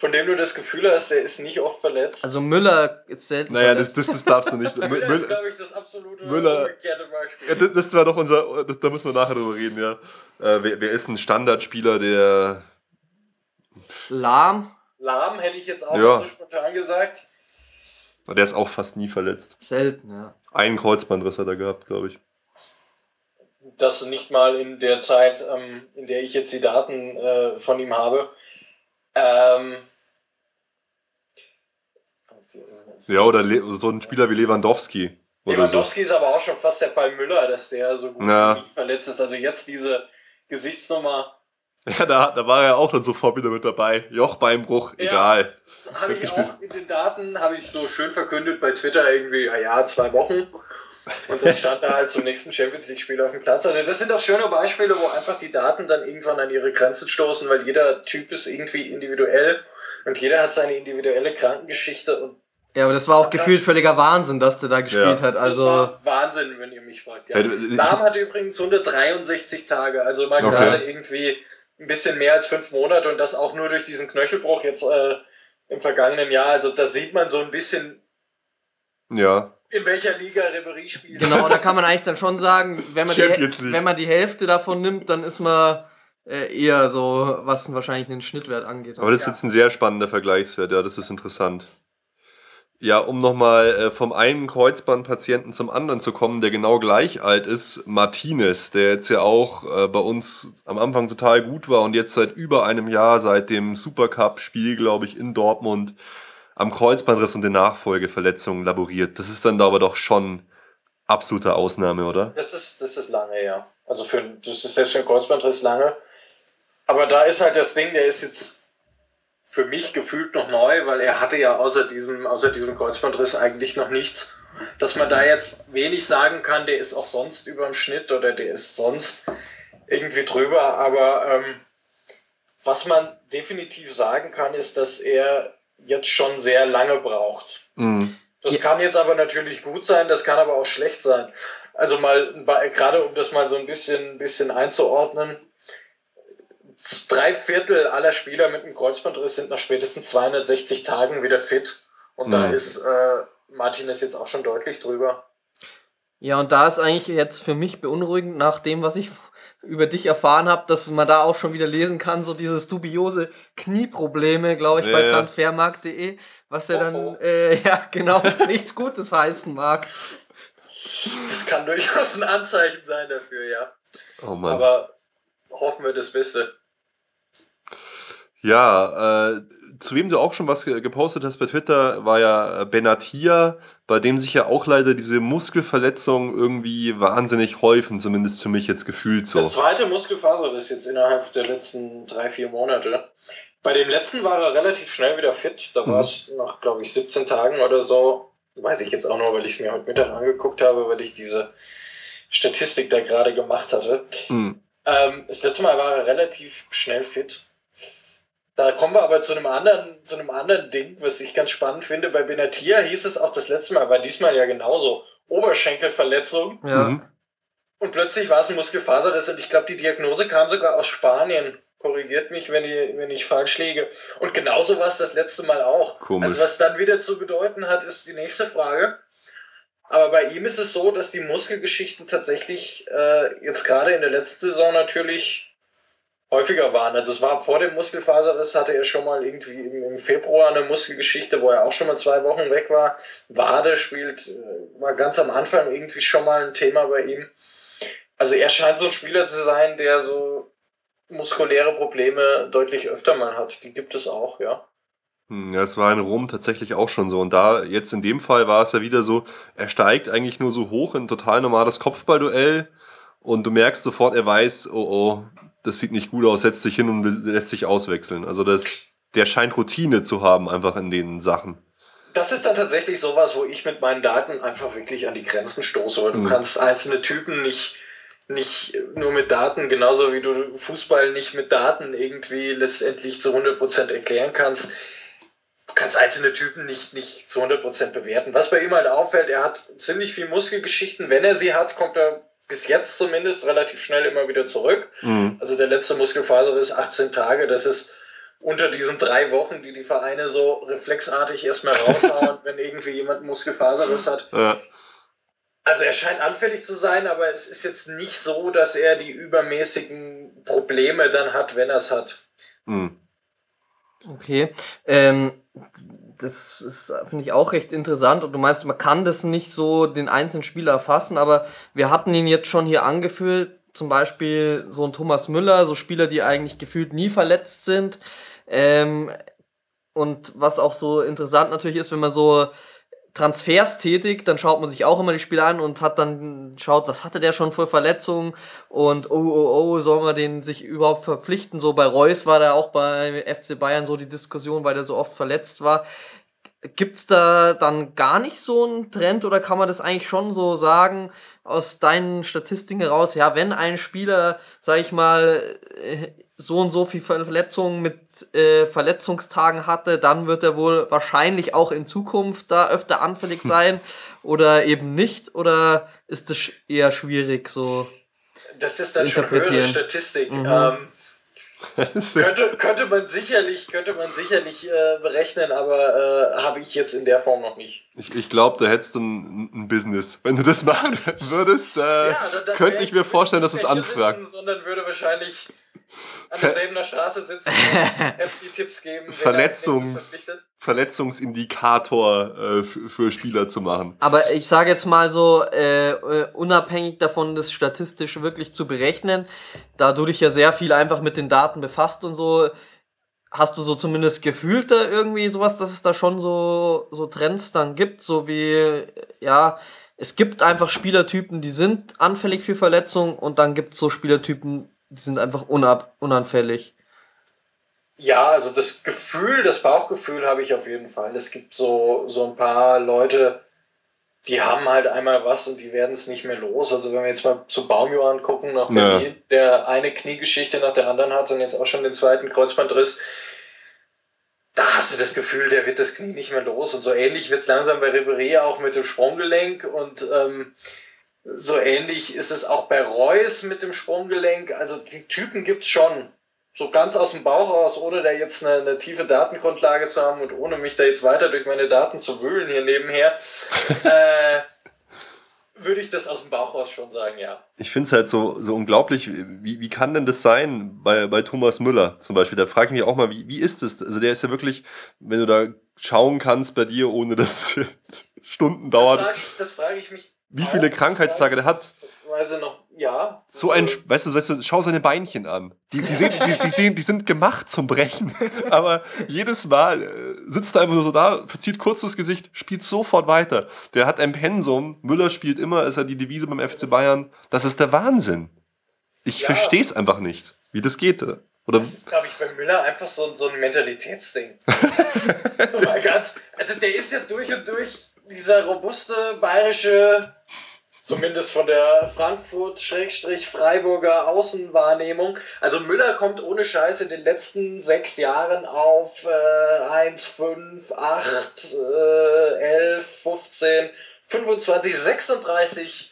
von dem du das Gefühl hast, der ist nicht oft verletzt. Also Müller ist selten Naja, verletzt. das, das, das darfst du nicht. Müller Müller, ist, glaube ich, das absolute Müller- umgekehrte Beispiel. Ja, das, das war doch unser, da müssen wir nachher drüber reden, ja. Äh, wer, wer ist ein Standardspieler, der. Lahm, Lahm hätte ich jetzt auch Ja. so spontan gesagt. Der ist auch fast nie verletzt. selten, ja. Einen Kreuzbandriss hat er gehabt, glaube ich. Das nicht mal in der Zeit, ähm, in der ich jetzt die Daten äh, von ihm habe. Ähm, Ja, oder Le so ein Spieler wie Lewandowski. Oder so. Lewandowski ist aber auch schon fast der Fall Müller, dass der so gut Ja. verletzt ist. Also jetzt diese Gesichtsnummer, Ja, da, da war er auch dann sofort wieder mit dabei. Jochbeinbruch, Ja. egal. das habe ich auch in den Daten, habe ich so schön verkündet bei Twitter irgendwie, ja, ja, zwei Wochen. Und dann stand er halt zum nächsten Champions League-Spiel auf dem Platz. Also das sind auch schöne Beispiele, wo einfach die Daten dann irgendwann an ihre Grenzen stoßen, weil jeder Typ ist irgendwie individuell und jeder hat seine individuelle Krankengeschichte und Ja, aber das war auch gefühlt völliger Wahnsinn, dass der da gespielt Ja. hat. das Also, war Wahnsinn, wenn ihr mich fragt. Ja. Du- Lahm hatte übrigens 163 Tage, also mal Okay. gerade irgendwie ein bisschen mehr als fünf Monate und das auch nur durch diesen Knöchelbruch jetzt äh, im vergangenen Jahr. Also da sieht man so ein bisschen, Ja. in welcher Liga Ribery spielt. genau, da kann man eigentlich dann schon sagen, wenn man, die, wenn man die Hälfte davon nimmt, dann ist man äh, eher so, was wahrscheinlich einen Schnittwert angeht. Aber das ist Ja. jetzt ein sehr spannender Vergleichswert, ja, das ist interessant. Ja, um nochmal äh, vom einen Kreuzbandpatienten zum anderen zu kommen, der genau gleich alt ist, Martinez, der jetzt ja auch äh, bei uns am Anfang total gut war und jetzt seit über einem Jahr, seit dem Supercup-Spiel, glaube ich, in Dortmund am Kreuzbandriss und den Nachfolgeverletzungen laboriert. Das ist dann da aber doch schon absolute Ausnahme, oder? Das ist, das ist lange, ja. Also für, das ist selbst einen Kreuzbandriss lange. Aber da ist halt das Ding, der ist jetzt für mich gefühlt noch neu, weil er hatte ja außer diesem, außer diesem Kreuzbandriss eigentlich noch nichts. Dass man da jetzt wenig sagen kann, der ist auch sonst über dem Schnitt oder der ist sonst irgendwie drüber. Aber ähm, was man definitiv sagen kann, ist, dass er jetzt schon sehr lange braucht. Mhm. Das Ja. kann jetzt aber natürlich gut sein, das kann aber auch schlecht sein. Also mal, gerade um das mal so ein bisschen, bisschen einzuordnen, drei Viertel aller Spieler mit einem Kreuzbandriss sind nach spätestens 260 Tagen wieder fit. Und da Mhm. ist äh, Martinez jetzt auch schon deutlich drüber. Ja, und da ist eigentlich jetzt für mich beunruhigend, nach dem, was ich über dich erfahren habe, dass man da auch schon wieder lesen kann, so dieses dubiose Knieprobleme, glaube ich, Ja, bei transfermarkt.de, was ja Oh, dann, oh. äh, ja, genau, nichts Gutes heißen mag. Das kann durchaus ein Anzeichen sein dafür, ja. Oh Mann. Aber hoffen wir das Beste. Ja, äh, zu wem du auch schon was ge- gepostet hast bei Twitter, war ja äh, Benatia, bei dem sich ja auch leider diese Muskelverletzungen irgendwie wahnsinnig häufen, zumindest für mich jetzt gefühlt so. Der zweite Muskelfaserriss jetzt innerhalb der letzten drei, vier Monate. Bei dem letzten war er relativ schnell wieder fit. Da Mhm. war es nach, glaube ich, 17 Tagen oder so. Weiß ich jetzt auch nur, weil ich es mir heute Mittag angeguckt habe, weil ich diese Statistik da gerade gemacht hatte. Hm. Ähm, das letzte Mal war er relativ schnell fit. Da kommen wir aber zu einem anderen, zu einem anderen Ding, was ich ganz spannend finde. Bei Benatia hieß es auch das letzte Mal, war diesmal ja genauso. Oberschenkelverletzung. Ja. Mhm. Und plötzlich war es ein Muskelfaserriss und ich glaube, die Diagnose kam sogar aus Spanien. Korrigiert mich, wenn ich, wenn ich falsch liege. Und genauso war es das letzte Mal auch. Komisch. Also was dann wieder zu bedeuten hat, ist die nächste Frage. Aber bei ihm ist es so, dass die Muskelgeschichten tatsächlich äh, jetzt gerade in der letzten Saison natürlich häufiger waren. Also es war vor dem Muskelfaserriss, hatte er schon mal irgendwie im, Februar eine Muskelgeschichte, wo er auch schon mal zwei Wochen weg war. Wade spielt, äh, war ganz am Anfang irgendwie schon mal ein Thema bei ihm. Also er scheint so ein Spieler zu sein, der so muskuläre Probleme deutlich öfter mal hat. Die gibt es auch, ja. Hm, Ja, es war in Rom tatsächlich auch schon so. Und da, jetzt in dem Fall war es ja wieder so, er steigt eigentlich nur so hoch in total normales Kopfballduell und du merkst sofort, er weiß, oh oh, das sieht nicht gut aus, setzt sich hin und lässt sich auswechseln. Also das, der scheint Routine zu haben, einfach in den Sachen. Das ist dann tatsächlich sowas, wo ich mit meinen Daten einfach wirklich an die Grenzen stoße, weil du Mhm. kannst einzelne Typen nicht, nicht nur mit Daten, genauso wie du Fußball nicht mit Daten irgendwie letztendlich zu 100% erklären kannst. Du kannst einzelne Typen nicht, nicht zu 100% bewerten. Was bei ihm halt auffällt, er hat ziemlich viel Muskelgeschichten. Wenn er sie hat, kommt er bis jetzt zumindest relativ schnell immer wieder zurück. Mhm. Also der letzte Muskelfaser ist 18 Tage. Das ist unter diesen drei Wochen, die die Vereine so reflexartig erstmal raushauen, wenn irgendwie jemand Muskelfaserriss hat. Ja. Also er scheint anfällig zu sein, aber es ist jetzt nicht so, dass er die übermäßigen Probleme dann hat, wenn er es hat. Mhm. Okay. Ähm, das ist, finde ich, auch recht interessant. Und du meinst, man kann das nicht so den einzelnen Spieler erfassen, aber wir hatten ihn jetzt schon hier angeführt, zum Beispiel so ein Thomas Müller, so Spieler, die eigentlich gefühlt nie verletzt sind. Ähm, und was auch so interessant natürlich ist, wenn man so Transfers tätigt, dann schaut man sich auch immer die Spiele an und hat dann schaut, was hatte der schon für Verletzungen und oh oh oh, soll man den sich überhaupt verpflichten? So bei Reus war da auch bei FC Bayern so die Diskussion, weil der so oft verletzt war. Gibt's da dann gar nicht so einen Trend oder kann man das eigentlich schon so sagen aus deinen Statistiken heraus? Ja, wenn ein Spieler, sag ich mal, äh, so und so viel Verletzungen mit äh, Verletzungstagen hatte, dann wird er wohl wahrscheinlich auch in Zukunft da öfter anfällig sein oder eben nicht? Oder ist das eher schwierig so? Das ist dann schon höhere Statistik. Mhm. Ähm, könnte, könnte man sicherlich, könnte man sicherlich äh, berechnen, aber äh, habe ich jetzt in der Form noch nicht. Ich, ich glaube, da hättest du ein, ein, Business. Wenn du das machen würdest, äh, ja, dann, dann könnte ich mir vorstellen, dass es anfragt. Sondern würde wahrscheinlich an derselben Straße sitzen und die Tipps geben. Verletzungs Verletzungsindikator äh, für Spieler zu machen. Aber ich sage jetzt mal so, äh, äh, unabhängig davon, das statistisch wirklich zu berechnen, da du dich ja sehr viel einfach mit den Daten befasst und so, hast du so zumindest gefühlt da irgendwie sowas, dass es da schon so, so Trends dann gibt, so wie, ja, es gibt einfach Spielertypen, die sind anfällig für Verletzungen und dann gibt es so Spielertypen, die sind einfach unab unanfällig. Ja, also das Gefühl, das Bauchgefühl habe ich auf jeden Fall. Es gibt so, so ein paar Leute, die haben halt einmal was und die werden es nicht mehr los. Also wenn wir jetzt mal zu Baumio angucken, nach Berlin, ja. der eine Kniegeschichte nach der anderen hat und jetzt auch schon den zweiten Kreuzbandriss, da hast du das Gefühl, der wird das Knie nicht mehr los. Und so ähnlich wird es langsam bei Ribéry auch mit dem Sprunggelenk und ähm, so ähnlich ist es auch bei Reus mit dem Sprunggelenk. Also die Typen gibt es schon. So ganz aus dem Bauch raus, ohne da jetzt eine, eine, tiefe Datengrundlage zu haben und ohne mich da jetzt weiter durch meine Daten zu wühlen hier nebenher, äh, würde ich das aus dem Bauch raus schon sagen, ja. Ich finde es halt so, so unglaublich, wie, wie kann denn das sein bei, bei Thomas Müller zum Beispiel? Da frage ich mich auch mal, wie, wie ist das? Also der ist ja wirklich, wenn du da schauen kannst bei dir, ohne dass Stunden dauert. Das frage ich, frag ich mich wie viele Krankheitstage der hat. Weiß noch, ja. So ein, weißt du, weißt du, schau seine Beinchen an. Die, die, sind, die, die, sehen, die sind gemacht zum Brechen. Aber jedes Mal äh, sitzt er einfach nur so da, verzieht kurz das Gesicht, spielt sofort weiter. Der hat ein Pensum. Müller spielt immer, ist ja die Devise beim FC Bayern. Das ist der Wahnsinn. Ich ja. verstehe es einfach nicht, wie das geht. Oder das ist, glaube ich, bei Müller einfach so, so ein Mentalitätsding. so mal ganz, also der ist ja durch und durch dieser robuste bayerische Zumindest von der Frankfurt-Freiburger Außenwahrnehmung. Also Müller kommt ohne Scheiß in den letzten sechs Jahren auf äh, 1, 5, 8, äh, 11, 15, 25, 36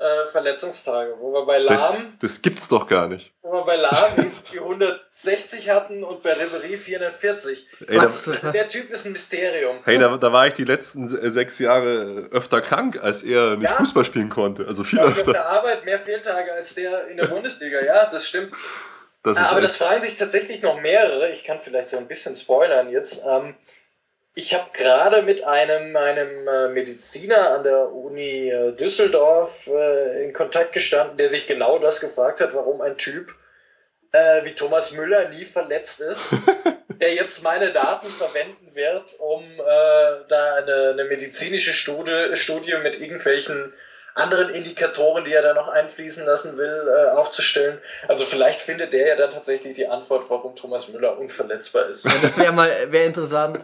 äh, Verletzungstage, wo wir bei Lahm. Das, das, gibt's doch gar nicht. Wo wir bei Lahm die 160 hatten und bei Ribery 440. Ey, da, also der Typ ist ein Mysterium. Hey, da, da, war ich die letzten sechs Jahre öfter krank, als er nicht ja. Fußball spielen konnte. Also viel ja, öfter. Auf der Arbeit mehr Fehltage als der in der Bundesliga, ja, das stimmt. Das Aber das fragen sich tatsächlich noch mehrere. Ich kann vielleicht so ein bisschen spoilern jetzt. Ähm, ich habe gerade mit einem, einem äh, Mediziner an der Uni äh, Düsseldorf äh, in Kontakt gestanden, der sich genau das gefragt hat, warum ein Typ äh, wie Thomas Müller nie verletzt ist, der jetzt meine Daten verwenden wird, um äh, da eine, eine medizinische Studie, Studie mit irgendwelchen anderen Indikatoren, die er da noch einfließen lassen will, äh, aufzustellen. Also vielleicht findet der ja dann tatsächlich die Antwort, warum Thomas Müller unverletzbar ist. Ja, das wäre mal wär interessant.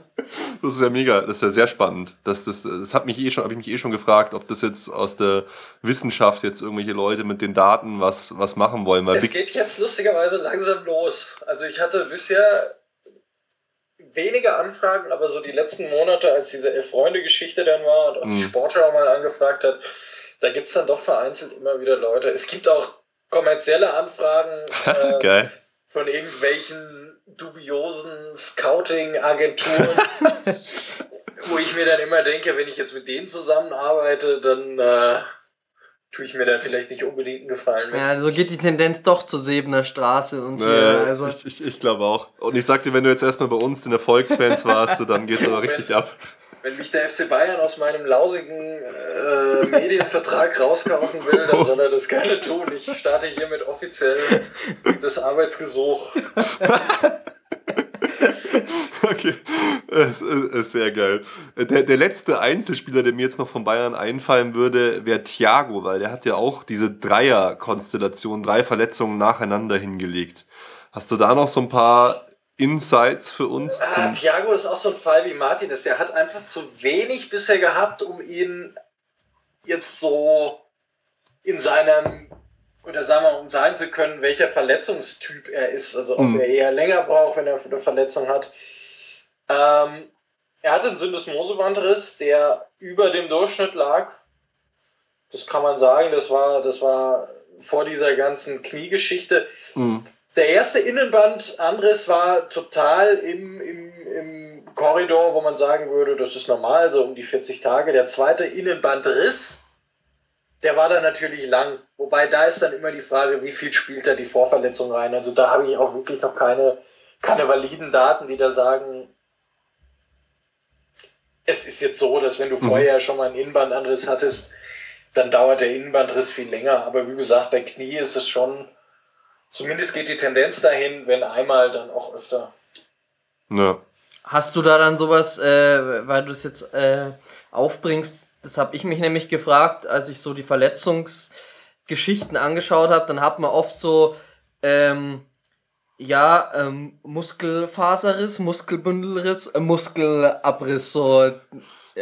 Das ist ja mega, das ist ja sehr spannend. Das, das, das hat mich eh schon, habe ich mich eh schon gefragt, ob das jetzt aus der Wissenschaft jetzt irgendwelche Leute mit den Daten was, was machen wollen. Weil es geht jetzt lustigerweise langsam los. Also ich hatte bisher weniger Anfragen, aber so die letzten Monate, als diese Elf-Freunde-Geschichte dann war und auch die mhm. Sportschau mal angefragt hat, da gibt es dann doch vereinzelt immer wieder Leute. Es gibt auch kommerzielle Anfragen äh, von irgendwelchen dubiosen Scouting-Agenturen, wo ich mir dann immer denke, wenn ich jetzt mit denen zusammenarbeite, dann äh, tue ich mir dann vielleicht nicht unbedingt einen Gefallen mit. Ja, so geht die Tendenz doch zur Sebener Straße und hier. Äh, also. Ich, ich, ich glaube auch. Und ich sagte, wenn du jetzt erstmal bei uns den Erfolgsfans warst, dann geht es aber richtig ab. Wenn mich der FC Bayern aus meinem lausigen äh, Medienvertrag rauskaufen will, dann soll er das gerne tun. Ich starte hiermit offiziell das Arbeitsgesuch. okay, das ist sehr geil. Der, der letzte Einzelspieler, der mir jetzt noch von Bayern einfallen würde, wäre Thiago, weil der hat ja auch diese Dreier-Konstellation, drei Verletzungen nacheinander hingelegt. Hast du da noch so ein paar Insights für uns? Ah, Thiago ist auch so ein Fall wie Martin ist. Der hat einfach zu wenig bisher gehabt, um ihn jetzt so in seinem oder sagen wir, um sagen zu können, welcher Verletzungstyp er ist. Also ob mhm. er eher länger braucht, wenn er eine Verletzung hat. Ähm, er hatte einen Syndesmosebandriss, der über dem Durchschnitt lag. Das kann man sagen, das war, das war vor dieser ganzen Kniegeschichte. Mhm. Der erste Innenbandanriss war total im, im, im Korridor, wo man sagen würde, das ist normal, so um die 40 Tage. Der zweite Innenbandriss der war dann natürlich lang. Wobei da ist dann immer die Frage, wie viel spielt da die Vorverletzung rein. Also da habe ich auch wirklich noch keine, keine validen Daten, die da sagen, es ist jetzt so, dass wenn du mhm. vorher schon mal einen Innenbandanriss hattest, dann dauert der Innenbandriss viel länger. Aber wie gesagt, bei Knie ist es schon, zumindest geht die Tendenz dahin, wenn einmal, dann auch öfter. Ja. Hast du da dann sowas, äh, weil du es jetzt äh, aufbringst, das habe ich mich nämlich gefragt, als ich so die Verletzungsgeschichten angeschaut habe. Dann hat man oft so, ähm, ja, ähm, Muskelfaserriss, Muskelbündelriss, äh, Muskelabriss, so.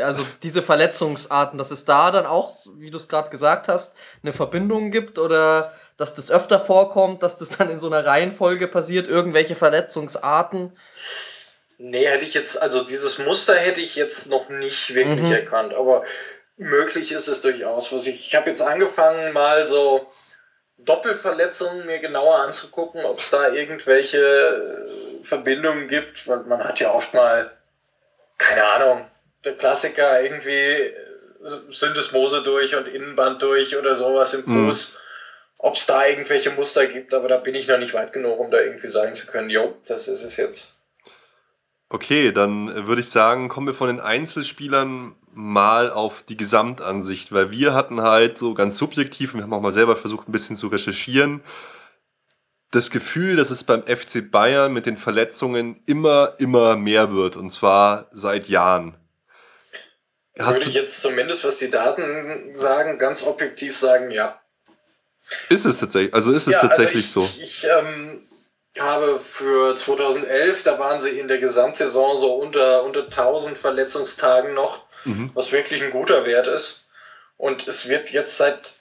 Also diese Verletzungsarten, dass es da dann auch, wie du es gerade gesagt hast, eine Verbindung gibt oder dass das öfter vorkommt, dass das dann in so einer Reihenfolge passiert, irgendwelche Verletzungsarten. Nee, hätte ich jetzt, also dieses Muster hätte ich jetzt noch nicht wirklich mhm. erkannt, aber möglich ist es durchaus. Was ich ich habe jetzt angefangen, mal so Doppelverletzungen mir genauer anzugucken, ob es da irgendwelche äh, Verbindungen gibt, weil man hat ja oft mal, keine Ahnung, der Klassiker irgendwie äh, Syndesmose durch und Innenband durch oder sowas im mhm. Fuß. Mhm. Ob es da irgendwelche Muster gibt, aber da bin ich noch nicht weit genug, um da irgendwie sagen zu können, jo, das ist es jetzt. Okay, dann würde ich sagen, kommen wir von den Einzelspielern mal auf die Gesamtansicht, weil wir hatten halt so ganz subjektiv, wir haben auch mal selber versucht, ein bisschen zu recherchieren, das Gefühl, dass es beim FC Bayern mit den Verletzungen immer, immer mehr wird und zwar seit Jahren. Hast Würde ich jetzt zumindest, was die Daten sagen, ganz objektiv sagen, ja. Ist es tatsächlich, also ist es ja, also tatsächlich also ich, so? Ich ähm, habe für 2011, da waren sie in der Gesamtsaison so unter, unter 1000 Verletzungstagen noch mhm. was wirklich ein guter Wert ist. Und es wird jetzt seit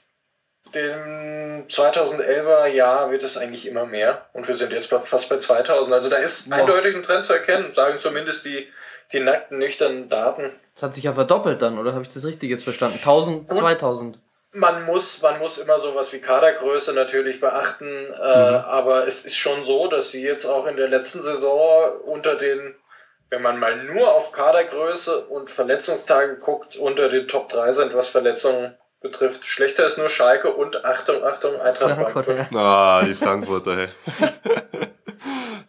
dem 2011er Jahr wird es eigentlich immer mehr. Und wir sind jetzt fast bei 2000. Also da ist Boah. eindeutig ein Trend zu erkennen, sagen zumindest die, die nackten, nüchternen Daten. Das hat sich ja verdoppelt dann, oder habe ich das richtig jetzt verstanden? 1000, Gut. 2000 man muss, man muss immer sowas wie Kadergröße natürlich beachten, äh, mhm. aber es ist schon so, dass sie jetzt auch in der letzten Saison unter den wenn man mal nur auf Kadergröße und Verletzungstage guckt, unter den Top 3 sind, was Verletzungen betrifft. Schlechter ist nur Schalke und Achtung, Achtung, Eintracht Frankfurt. Ah, die Frankfurter, hey.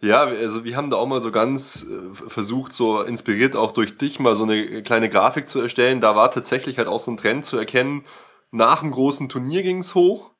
ja, also wir haben da auch mal so ganz äh, versucht, so inspiriert auch durch dich mal so eine kleine Grafik zu erstellen. Da war tatsächlich halt auch so ein Trend zu erkennen, nach dem großen Turnier ging es hoch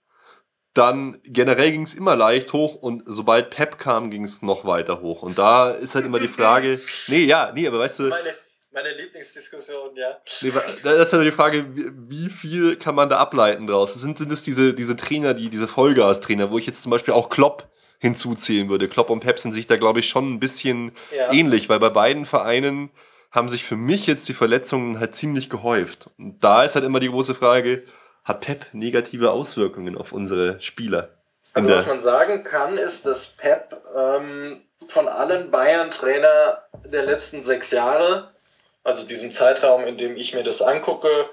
dann generell ging es immer leicht hoch und sobald Pep kam, ging es noch weiter hoch. Und da ist halt immer die Frage, nee, ja, nee, aber weißt du. Meine, meine Lieblingsdiskussion, ja. Nee, das ist halt die Frage, wie viel kann man da ableiten draus? Sind, sind es diese, diese Trainer, die, diese Vollgas-Trainer, wo ich jetzt zum Beispiel auch Klopp hinzuzählen würde. Klopp und Pep sind sich da, glaube ich, schon ein bisschen ja. ähnlich, weil bei beiden Vereinen haben sich für mich jetzt die Verletzungen halt ziemlich gehäuft. Und da ist halt immer die große Frage, hat Pep negative Auswirkungen auf unsere Spieler? Also was man sagen kann, ist, dass Pep ähm, von allen Bayern-Trainer der letzten sechs Jahre, also diesem Zeitraum, in dem ich mir das angucke,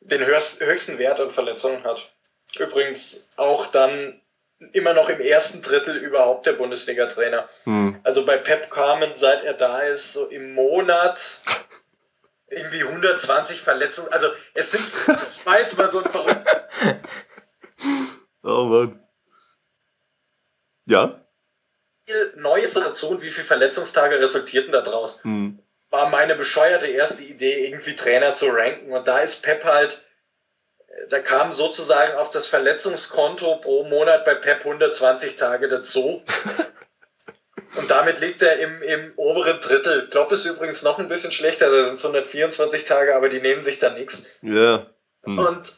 den höchsten Wert an Verletzungen hat. Übrigens auch dann immer noch im ersten Drittel überhaupt der Bundesliga-Trainer. Hm. Also bei Pep Carmen, seit er da ist, so im Monat irgendwie 120 Verletzungen. Also es sind, das war jetzt mal so ein verrückt. Oh Mann. Ja? Neue Situation, wie viele Verletzungstage resultierten daraus? Hm. War meine bescheuerte erste Idee, irgendwie Trainer zu ranken. Und da ist Pep halt da kam sozusagen auf das Verletzungskonto pro Monat bei Pep 120 Tage dazu. Und damit liegt er im, im oberen Drittel. Klopp ist übrigens noch ein bisschen schlechter, da sind es 124 Tage, aber die nehmen sich da nichts. Ja. Yeah. Hm. Und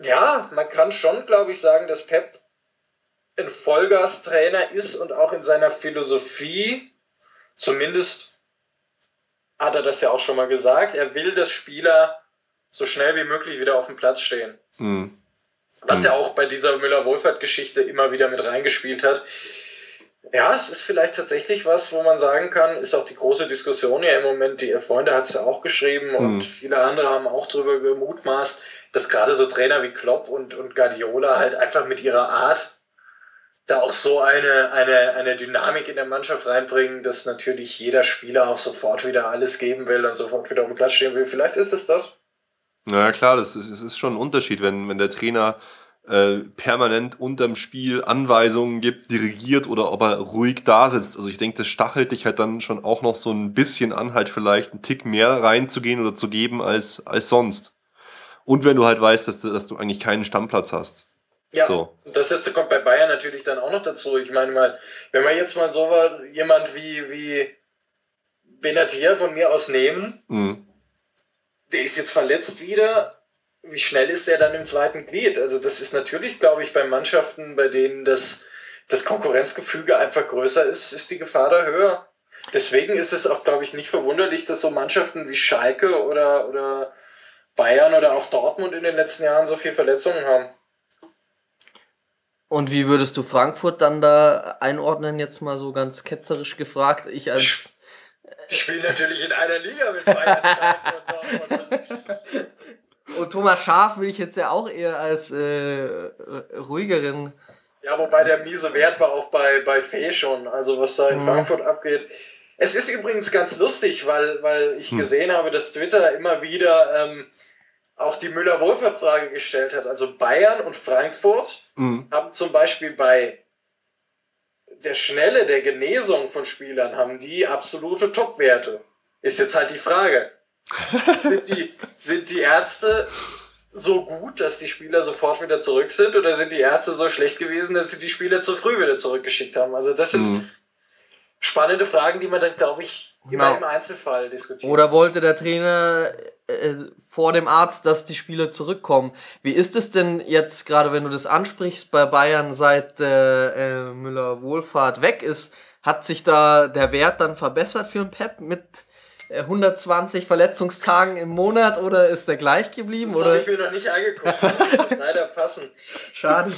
ja, man kann schon, glaube ich, sagen, dass Pep ein Vollgas-Trainer ist und auch in seiner Philosophie, zumindest hat er das ja auch schon mal gesagt, er will, dass Spieler so schnell wie möglich wieder auf dem Platz stehen. Mhm. Was ja auch bei dieser Müller-Wohlfahrt-Geschichte immer wieder mit reingespielt hat. Ja, es ist vielleicht tatsächlich was, wo man sagen kann, ist auch die große Diskussion ja im Moment, die Freunde hat es ja auch geschrieben und mhm. viele andere haben auch darüber gemutmaßt, dass gerade so Trainer wie Klopp und, und Guardiola halt einfach mit ihrer Art da auch so eine, eine, eine Dynamik in der Mannschaft reinbringen, dass natürlich jeder Spieler auch sofort wieder alles geben will und sofort wieder auf dem Platz stehen will. Vielleicht ist es das. Na klar, das ist, das ist schon ein Unterschied, wenn, wenn der Trainer äh, permanent unterm Spiel Anweisungen gibt, dirigiert oder ob er ruhig da sitzt. Also ich denke, das stachelt dich halt dann schon auch noch so ein bisschen an, halt vielleicht einen Tick mehr reinzugehen oder zu geben als, als sonst. Und wenn du halt weißt, dass du, dass du eigentlich keinen Stammplatz hast. Ja, so. das ist, kommt bei Bayern natürlich dann auch noch dazu. Ich meine mal, wenn wir jetzt mal so jemand wie, wie Benatia von mir aus nehmen, mhm der ist jetzt verletzt wieder. Wie schnell ist er dann im zweiten Glied? Also das ist natürlich, glaube ich, bei Mannschaften, bei denen das, das Konkurrenzgefüge einfach größer ist, ist die Gefahr da höher. Deswegen ist es auch, glaube ich, nicht verwunderlich, dass so Mannschaften wie Schalke oder, oder Bayern oder auch Dortmund in den letzten Jahren so viele Verletzungen haben. Und wie würdest du Frankfurt dann da einordnen, jetzt mal so ganz ketzerisch gefragt? Ich als ich spiele natürlich in einer Liga mit Bayern. Und Thomas Schaf will ich jetzt ja auch eher als äh, ruhigeren. Ja, wobei der miese Wert war auch bei, bei Fee schon, also was da in mhm. Frankfurt abgeht. Es ist übrigens ganz lustig, weil, weil ich hm. gesehen habe, dass Twitter immer wieder ähm, auch die Müller-Wohlfahrt-Frage gestellt hat. Also Bayern und Frankfurt mhm. haben zum Beispiel bei der Schnelle der Genesung von Spielern haben die absolute Top-Werte. Ist jetzt halt die Frage. Sind, die, sind die Ärzte so gut, dass die Spieler sofort wieder zurück sind oder sind die Ärzte so schlecht gewesen, dass sie die Spieler zu früh wieder zurückgeschickt haben? Also das sind mhm. spannende Fragen, die man dann, glaube ich, immer genau. im Einzelfall diskutiert. Oder wollte der Trainer äh, vor dem Arzt, dass die Spieler zurückkommen. Wie ist es denn jetzt gerade, wenn du das ansprichst bei Bayern, seit äh, äh, Müller Wohlfahrt weg ist? Hat sich da der Wert dann verbessert für einen Pep mit 120 äh, Verletzungstagen im Monat oder ist der gleich geblieben? Das habe ich mir noch nicht angeguckt. Das muss leider passen. Schade.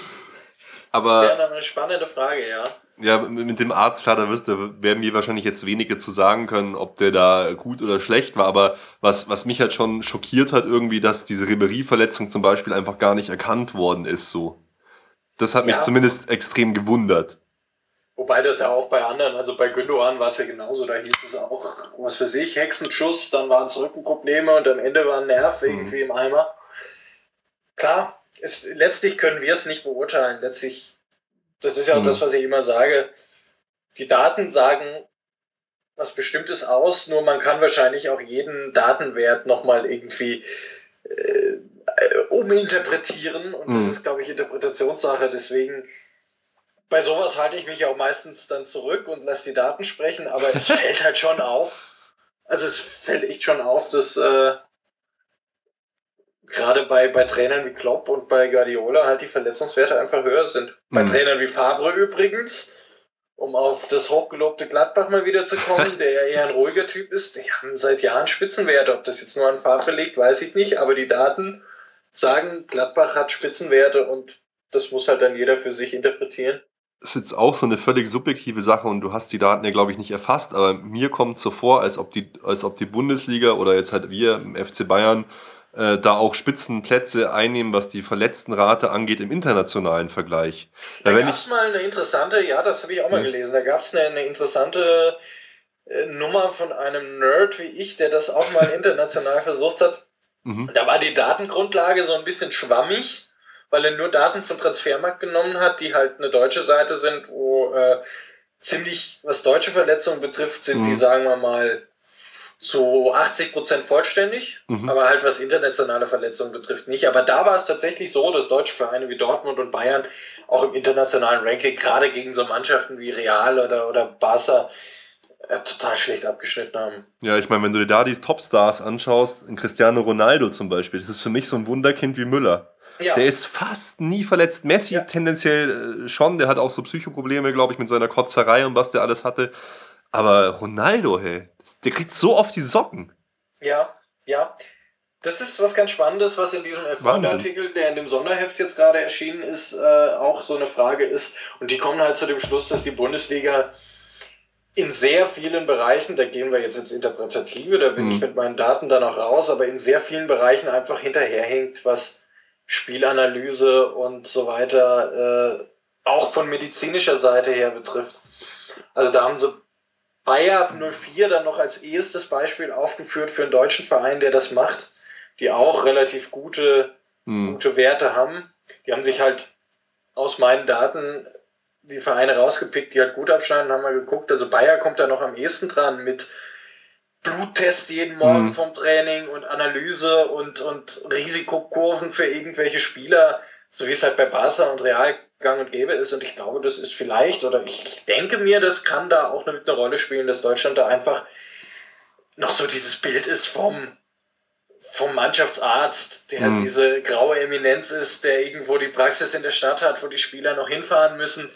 Aber das wäre noch eine spannende Frage, ja. Ja, mit dem Arzt, klar, da, wirst, da werden wir wahrscheinlich jetzt wenige zu sagen können, ob der da gut oder schlecht war. Aber was, was mich halt schon schockiert hat, irgendwie, dass diese Ribery-Verletzung zum Beispiel einfach gar nicht erkannt worden ist, so. Das hat mich ja. zumindest extrem gewundert. Wobei das ja auch bei anderen, also bei Gündogan war es ja genauso, da hieß es auch, was für sich, Hexenschuss, dann waren es Rückenprobleme und am Ende war ein Nerv mhm. irgendwie mhm. im Eimer. Klar, es, letztlich können wir es nicht beurteilen. Letztlich das ist ja auch mhm. das, was ich immer sage. Die Daten sagen was Bestimmtes aus, nur man kann wahrscheinlich auch jeden Datenwert nochmal irgendwie äh, uminterpretieren und mhm. das ist, glaube ich, Interpretationssache. Deswegen bei sowas halte ich mich auch meistens dann zurück und lasse die Daten sprechen, aber es fällt halt schon auf. Also es fällt echt schon auf, dass äh, gerade bei, bei Trainern wie Klopp und bei Guardiola halt die Verletzungswerte einfach höher sind. Mhm. Bei Trainern wie Favre übrigens, um auf das hochgelobte Gladbach mal wieder zu kommen, der ja eher ein ruhiger Typ ist, die haben seit Jahren Spitzenwerte. Ob das jetzt nur an Favre liegt, weiß ich nicht, aber die Daten sagen, Gladbach hat Spitzenwerte und das muss halt dann jeder für sich interpretieren. Das ist jetzt auch so eine völlig subjektive Sache und du hast die Daten ja, glaube ich, nicht erfasst, aber mir kommt so vor, als ob die, als ob die Bundesliga oder jetzt halt wir im FC Bayern äh, da auch Spitzenplätze einnehmen, was die Verletztenrate angeht im internationalen Vergleich. Da, da gab es mal eine interessante, ja, das habe ich auch mal ja. gelesen, da gab es eine, eine interessante äh, Nummer von einem Nerd wie ich, der das auch mal international versucht hat. Mhm. Da war die Datengrundlage so ein bisschen schwammig, weil er nur Daten von Transfermarkt genommen hat, die halt eine deutsche Seite sind, wo äh, ziemlich, was deutsche Verletzungen betrifft, sind mhm. die, sagen wir mal, zu 80 Prozent vollständig, mhm. aber halt was internationale Verletzungen betrifft nicht. Aber da war es tatsächlich so, dass deutsche Vereine wie Dortmund und Bayern auch im internationalen Ranking, gerade gegen so Mannschaften wie Real oder, oder Barca, äh, total schlecht abgeschnitten haben. Ja, ich meine, wenn du dir da die Topstars anschaust, in Cristiano Ronaldo zum Beispiel, das ist für mich so ein Wunderkind wie Müller. Ja. Der ist fast nie verletzt. Messi ja. tendenziell äh, schon, der hat auch so Psychoprobleme, glaube ich, mit seiner Kotzerei und was der alles hatte. Aber Ronaldo, hey, der kriegt so oft die Socken. Ja, ja. Das ist was ganz Spannendes, was in diesem F1-Artikel, der in dem Sonderheft jetzt gerade erschienen ist, äh, auch so eine Frage ist. Und die kommen halt zu dem Schluss, dass die Bundesliga in sehr vielen Bereichen, da gehen wir jetzt ins Interpretative, da bin mhm. ich mit meinen Daten dann auch raus, aber in sehr vielen Bereichen einfach hinterherhinkt, was Spielanalyse und so weiter äh, auch von medizinischer Seite her betrifft. Also da haben sie Bayer 04 dann noch als erstes Beispiel aufgeführt für einen deutschen Verein, der das macht, die auch relativ gute, mhm. gute Werte haben. Die haben sich halt aus meinen Daten die Vereine rausgepickt, die halt gut abschneiden, haben wir geguckt. Also Bayer kommt da noch am ehesten dran mit Bluttest jeden Morgen mhm. vom Training und Analyse und, und Risikokurven für irgendwelche Spieler, so wie es halt bei Barca und Real gang und gäbe ist. Und ich glaube, das ist vielleicht, oder ich denke mir, das kann da auch eine, eine Rolle spielen, dass Deutschland da einfach noch so dieses Bild ist vom, vom Mannschaftsarzt, der mhm. diese graue Eminenz ist, der irgendwo die Praxis in der Stadt hat, wo die Spieler noch hinfahren müssen.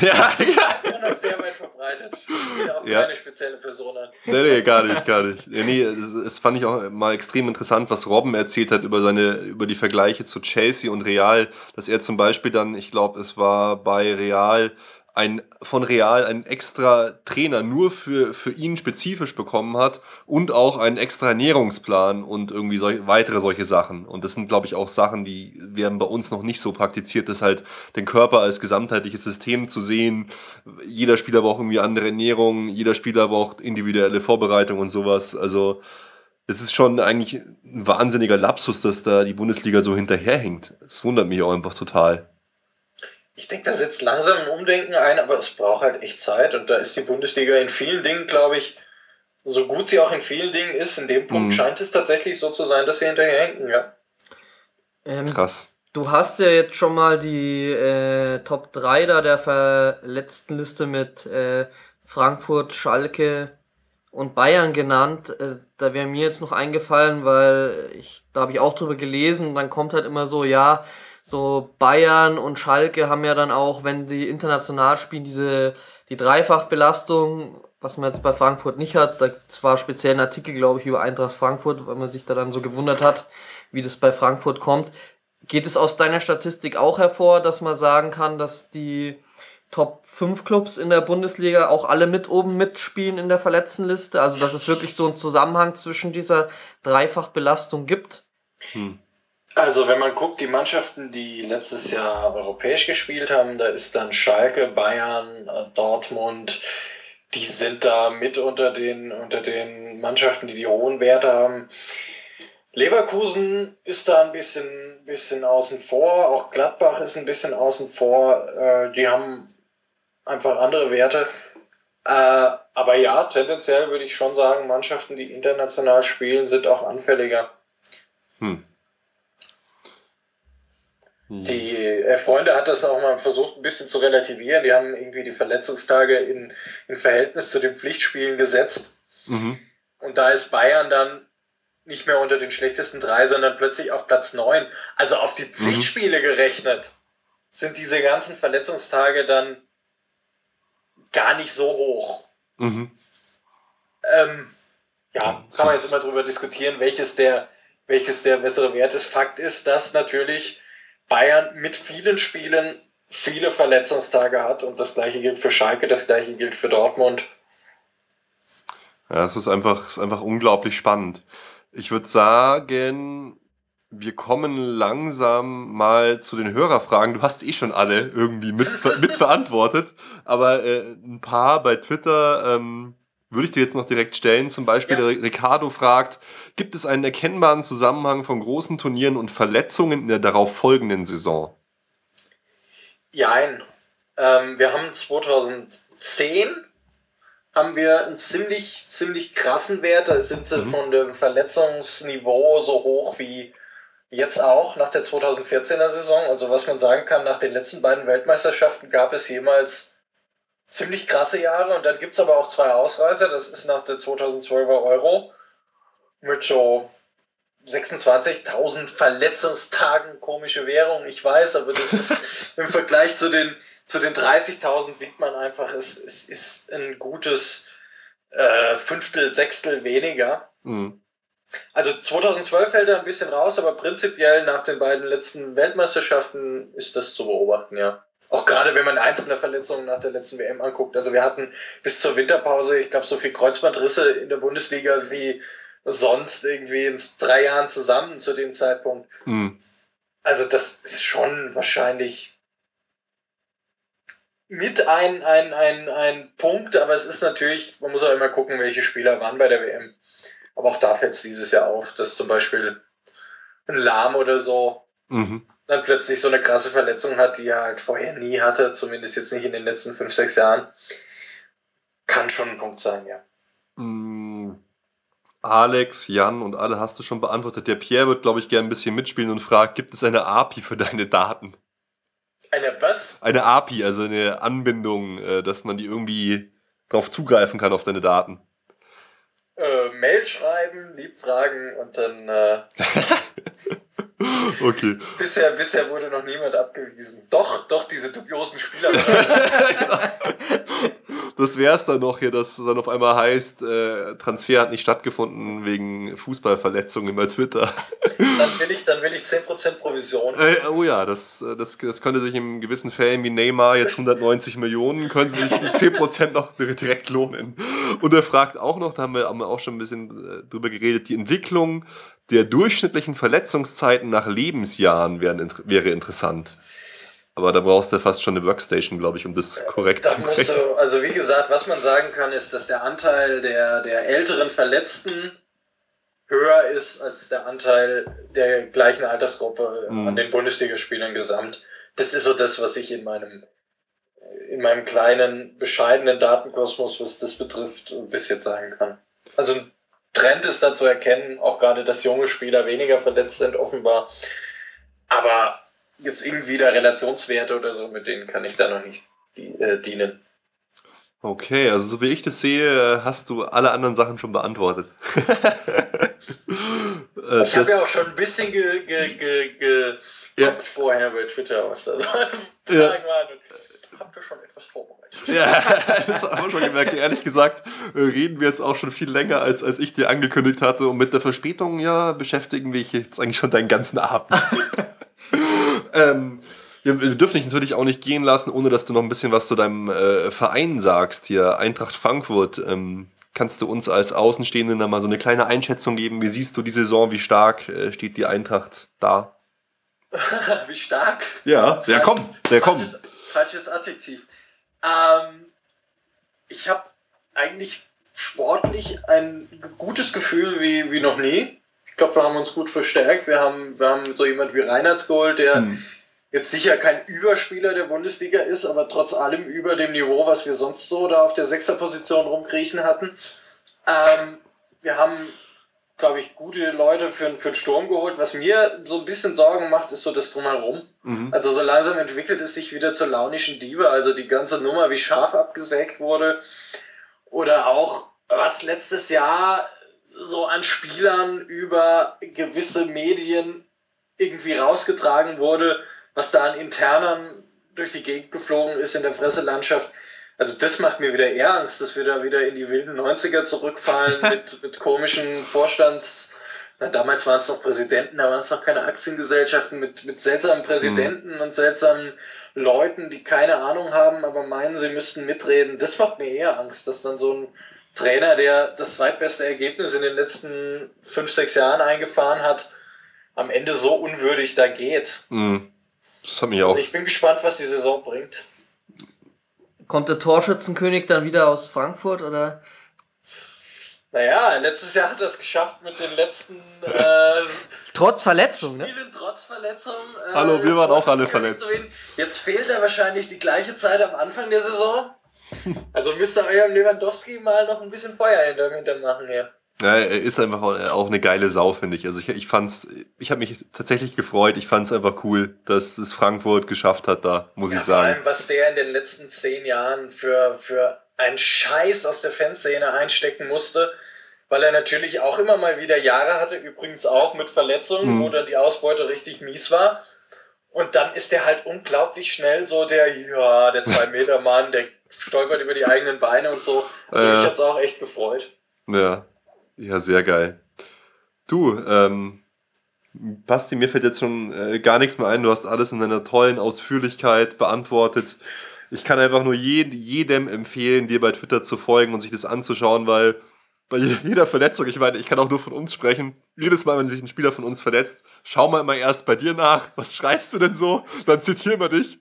Ja, das ist ja. noch sehr weit verbreitet. Wieder auf ja. keine spezielle Person an. Nee, nee, gar nicht, gar nicht. Nee, das, das, fand ich auch mal extrem interessant, was Robben erzählt hat über seine, über die Vergleiche zu Chelsea und Real, dass er zum Beispiel dann, ich glaube, es war bei Real ein, von Real einen extra Trainer nur für, für ihn spezifisch bekommen hat und auch einen extra Ernährungsplan und irgendwie solch, weitere solche Sachen. Und das sind, glaube ich, auch Sachen, die werden bei uns noch nicht so praktiziert, das halt den Körper als gesamtheitliches System zu sehen. Jeder Spieler braucht irgendwie andere Ernährung, jeder Spieler braucht individuelle Vorbereitung und sowas. Also es ist schon eigentlich ein wahnsinniger Lapsus, dass da die Bundesliga so hinterherhängt. Es wundert mich auch einfach total ich denke, da setzt langsam ein Umdenken ein, aber es braucht halt echt Zeit und da ist die Bundesliga in vielen Dingen, glaube ich, so gut sie auch in vielen Dingen ist, in dem Punkt mhm. scheint es tatsächlich so zu sein, dass sie hinterherhinken, ja. Ähm, Krass. Du hast ja jetzt schon mal die äh, Top 3 da der verletzten Liste mit äh, Frankfurt, Schalke und Bayern genannt. Äh, da wäre mir jetzt noch eingefallen, weil ich, da habe ich auch drüber gelesen und dann kommt halt immer so, ja, so Bayern und Schalke haben ja dann auch, wenn sie international spielen, diese die Dreifachbelastung, was man jetzt bei Frankfurt nicht hat. Da zwar speziell ein Artikel, glaube ich, über Eintracht Frankfurt, weil man sich da dann so gewundert hat, wie das bei Frankfurt kommt. Geht es aus deiner Statistik auch hervor, dass man sagen kann, dass die Top 5 Clubs in der Bundesliga auch alle mit oben mitspielen in der Verletztenliste? Also, dass es wirklich so einen Zusammenhang zwischen dieser Dreifachbelastung gibt? Hm. Also wenn man guckt, die Mannschaften, die letztes Jahr europäisch gespielt haben, da ist dann Schalke, Bayern, äh, Dortmund, die sind da mit unter den, unter den Mannschaften, die die hohen Werte haben. Leverkusen ist da ein bisschen, bisschen außen vor, auch Gladbach ist ein bisschen außen vor. Äh, die haben einfach andere Werte. Äh, aber ja, tendenziell würde ich schon sagen, Mannschaften, die international spielen, sind auch anfälliger. Hm. Die äh, Freunde hat das auch mal versucht, ein bisschen zu relativieren. Die haben irgendwie die Verletzungstage in, in Verhältnis zu den Pflichtspielen gesetzt. Mhm. Und da ist Bayern dann nicht mehr unter den schlechtesten drei, sondern plötzlich auf Platz neun. Also auf die mhm. Pflichtspiele mhm. gerechnet sind diese ganzen Verletzungstage dann gar nicht so hoch. Mhm. Ähm, ja, kann man jetzt immer drüber diskutieren, welches der, welches der bessere Wert ist. Fakt ist, dass natürlich Bayern mit vielen Spielen viele Verletzungstage hat und das gleiche gilt für Schalke, das gleiche gilt für Dortmund. Ja, es ist einfach, ist einfach unglaublich spannend. Ich würde sagen, wir kommen langsam mal zu den Hörerfragen. Du hast eh schon alle irgendwie mit, mit beantwortet, aber äh, ein paar bei Twitter ähm, würde ich dir jetzt noch direkt stellen. Zum Beispiel Ja. Ricardo fragt, gibt es einen erkennbaren Zusammenhang von großen Turnieren und Verletzungen in der darauf folgenden Saison? Jein. Ähm, wir haben 2010 haben wir einen ziemlich, ziemlich krassen Wert. Da sind sie Mhm. von dem Verletzungsniveau so hoch wie jetzt auch nach der 2014er Saison. Also was man sagen kann, nach den letzten beiden Weltmeisterschaften gab es jemals ziemlich krasse Jahre und dann gibt es aber auch zwei Ausreißer. Das ist nach der 2012er Euro mit so 26.000 Verletzungstagen, komische Währung, ich weiß, aber das ist im Vergleich zu den, zu den 30.000 sieht man einfach, es, es ist ein gutes äh, Fünftel, Sechstel weniger. Mhm. Also 2012 fällt er ein bisschen raus, aber prinzipiell nach den beiden letzten Weltmeisterschaften ist das zu beobachten, ja. Auch gerade wenn man einzelne Verletzungen nach der letzten WM anguckt. Also wir hatten bis zur Winterpause, ich glaube, so viel Kreuzbandrisse in der Bundesliga wie sonst irgendwie in drei Jahren zusammen zu dem Zeitpunkt. Mhm. Also das ist schon wahrscheinlich mit ein, ein, ein, ein Punkt, aber es ist natürlich, man muss auch immer gucken, welche Spieler waren bei der WM. Aber auch da fällt es dieses Jahr auf, dass zum Beispiel ein Lahm oder so Mhm. Dann plötzlich so eine krasse Verletzung hat, die er halt vorher nie hatte, zumindest jetzt nicht in den letzten fünf, sechs Jahren. Kann schon ein Punkt sein, ja. Mm, Alex, Jan und alle hast du schon beantwortet. Der Pierre wird, glaube ich, gerne ein bisschen mitspielen und fragt, gibt es eine API für deine Daten? Eine was? Eine API, also eine Anbindung, äh, dass man die irgendwie drauf zugreifen kann auf deine Daten. Äh, Mail schreiben, lieb fragen und dann äh, Okay. bisher, bisher wurde noch niemand abgewiesen. Doch, doch, diese dubiosen Spieler. Das wäre es dann noch hier, dass es dann auf einmal heißt, äh, Transfer hat nicht stattgefunden wegen Fußballverletzungen bei Twitter. dann will ich, dann will ich 10% Provision. Äh, oh ja, das, äh, das, das könnte sich in gewissen Fällen wie Neymar jetzt 190 Millionen, können sich die 10% noch direkt lohnen. Und er fragt auch noch, da haben wir, wir auch schon ein bisschen äh, drüber geredet, die Entwicklung der durchschnittlichen Verletzungszeiten nach Lebensjahren wären, wäre interessant. Aber da brauchst du fast schon eine Workstation, glaube ich, um das korrekt Da zu du, also wie gesagt, was man sagen kann, ist, dass der Anteil der, der älteren Verletzten höher ist als der Anteil der gleichen Altersgruppe Mhm. an den Bundesligaspielern gesamt. Das ist so das, was ich in meinem in meinem kleinen, bescheidenen Datenkosmos, was das betrifft, bis jetzt sagen kann. Also ein Trend ist da zu erkennen, auch gerade, dass junge Spieler weniger verletzt sind, offenbar. Aber jetzt irgendwie da Relationswerte oder so, mit denen kann ich da noch nicht äh, dienen. Okay, also so wie ich das sehe, hast du alle anderen Sachen schon beantwortet. Äh, Ich habe ja auch schon ein bisschen ge, ge, ge, ge Ja. vorher bei Twitter, was da so Ja. Fragen waren. Und habt ihr schon etwas vorbereitet? Ja, das haben wir schon gemerkt. Ehrlich gesagt, äh, reden wir jetzt auch schon viel länger, als, als ich dir angekündigt hatte. Und mit der Verspätung, ja, beschäftigen wir jetzt eigentlich schon deinen ganzen Abend. ähm, wir dürfen dich natürlich auch nicht gehen lassen, ohne dass du noch ein bisschen was zu deinem äh, Verein sagst, hier Eintracht Frankfurt. Ähm, kannst du uns als Außenstehenden da mal so eine kleine Einschätzung geben? Wie siehst du die Saison? Wie stark äh, steht die Eintracht da? Wie stark? Ja, der kommt, der kommt. Falsches Adjektiv. Ähm, ich habe eigentlich sportlich ein gutes Gefühl wie, wie noch nie. Ich glaube, wir haben uns gut verstärkt. Wir haben, wir haben so jemand wie Reinhardt geholt, der Hm. jetzt sicher kein Überspieler der Bundesliga ist, aber trotz allem über dem Niveau, was wir sonst so da auf der Sechserposition rumkriechen hatten. Ähm, wir haben, glaube ich, gute Leute für, für den Sturm geholt. Was mir so ein bisschen Sorgen macht, ist so das Drumherum. Mhm. Also so langsam entwickelt es sich wieder zur launischen Diebe. Also die ganze Nummer, wie scharf abgesägt wurde. Oder auch, was letztes Jahr so an Spielern über gewisse Medien irgendwie rausgetragen wurde, was da an Internern durch die Gegend geflogen ist in der Presselandschaft. Also das macht mir wieder eher Angst, dass wir da wieder in die wilden 90er zurückfallen mit, mit komischen Vorstands... Na, damals waren es noch Präsidenten, da waren es noch keine Aktiengesellschaften mit, mit seltsamen Präsidenten und seltsamen Leuten, die keine Ahnung haben, aber meinen, sie müssten mitreden. Das macht mir eher Angst, dass dann so ein Trainer, der das zweitbeste Ergebnis in den letzten fünf, sechs Jahren eingefahren hat, am Ende so unwürdig da geht. Mhm. Das hat mich auch. Also ich bin gespannt, was die Saison bringt. Kommt der Torschützenkönig dann wieder aus Frankfurt oder? Naja, letztes Jahr hat er es geschafft mit den letzten äh, Trotz Verletzung, ne? Spielen, trotz Verletzung. Äh, Hallo, wir waren auch alle verletzt. Jetzt fehlt er wahrscheinlich die gleiche Zeit am Anfang der Saison. Also müsst ihr eurem Lewandowski mal noch ein bisschen Feuer hinter, hinter machen hier. Ja, er ist einfach auch auch eine geile Sau, finde ich. Also ich, ich fand's, ich habe mich tatsächlich gefreut. Ich fand's einfach cool, dass es Frankfurt geschafft hat, da muss Ja, ich vor sagen. allem, was der in den letzten zehn Jahren für, für einen Scheiß aus der Fanszene einstecken musste, weil er natürlich auch immer mal wieder Jahre hatte, übrigens auch mit Verletzungen, Mhm. wo dann die Ausbeute richtig mies war. Und dann ist der halt unglaublich schnell so der, ja, der Zwei-Meter-Mann, der stolpert über die eigenen Beine und so. Also Äh. mich hat's auch echt gefreut. Ja, ja, sehr geil. Du, ähm, Basti, mir fällt jetzt schon äh, gar nichts mehr ein. Du hast alles in deiner tollen Ausführlichkeit beantwortet. Ich kann einfach nur jed jedem empfehlen, dir bei Twitter zu folgen und sich das anzuschauen, weil bei jeder Verletzung, ich meine, ich kann auch nur von uns sprechen, jedes Mal, wenn sich ein Spieler von uns verletzt, schau mal immer erst bei dir nach, was schreibst du denn so? Dann zitieren wir dich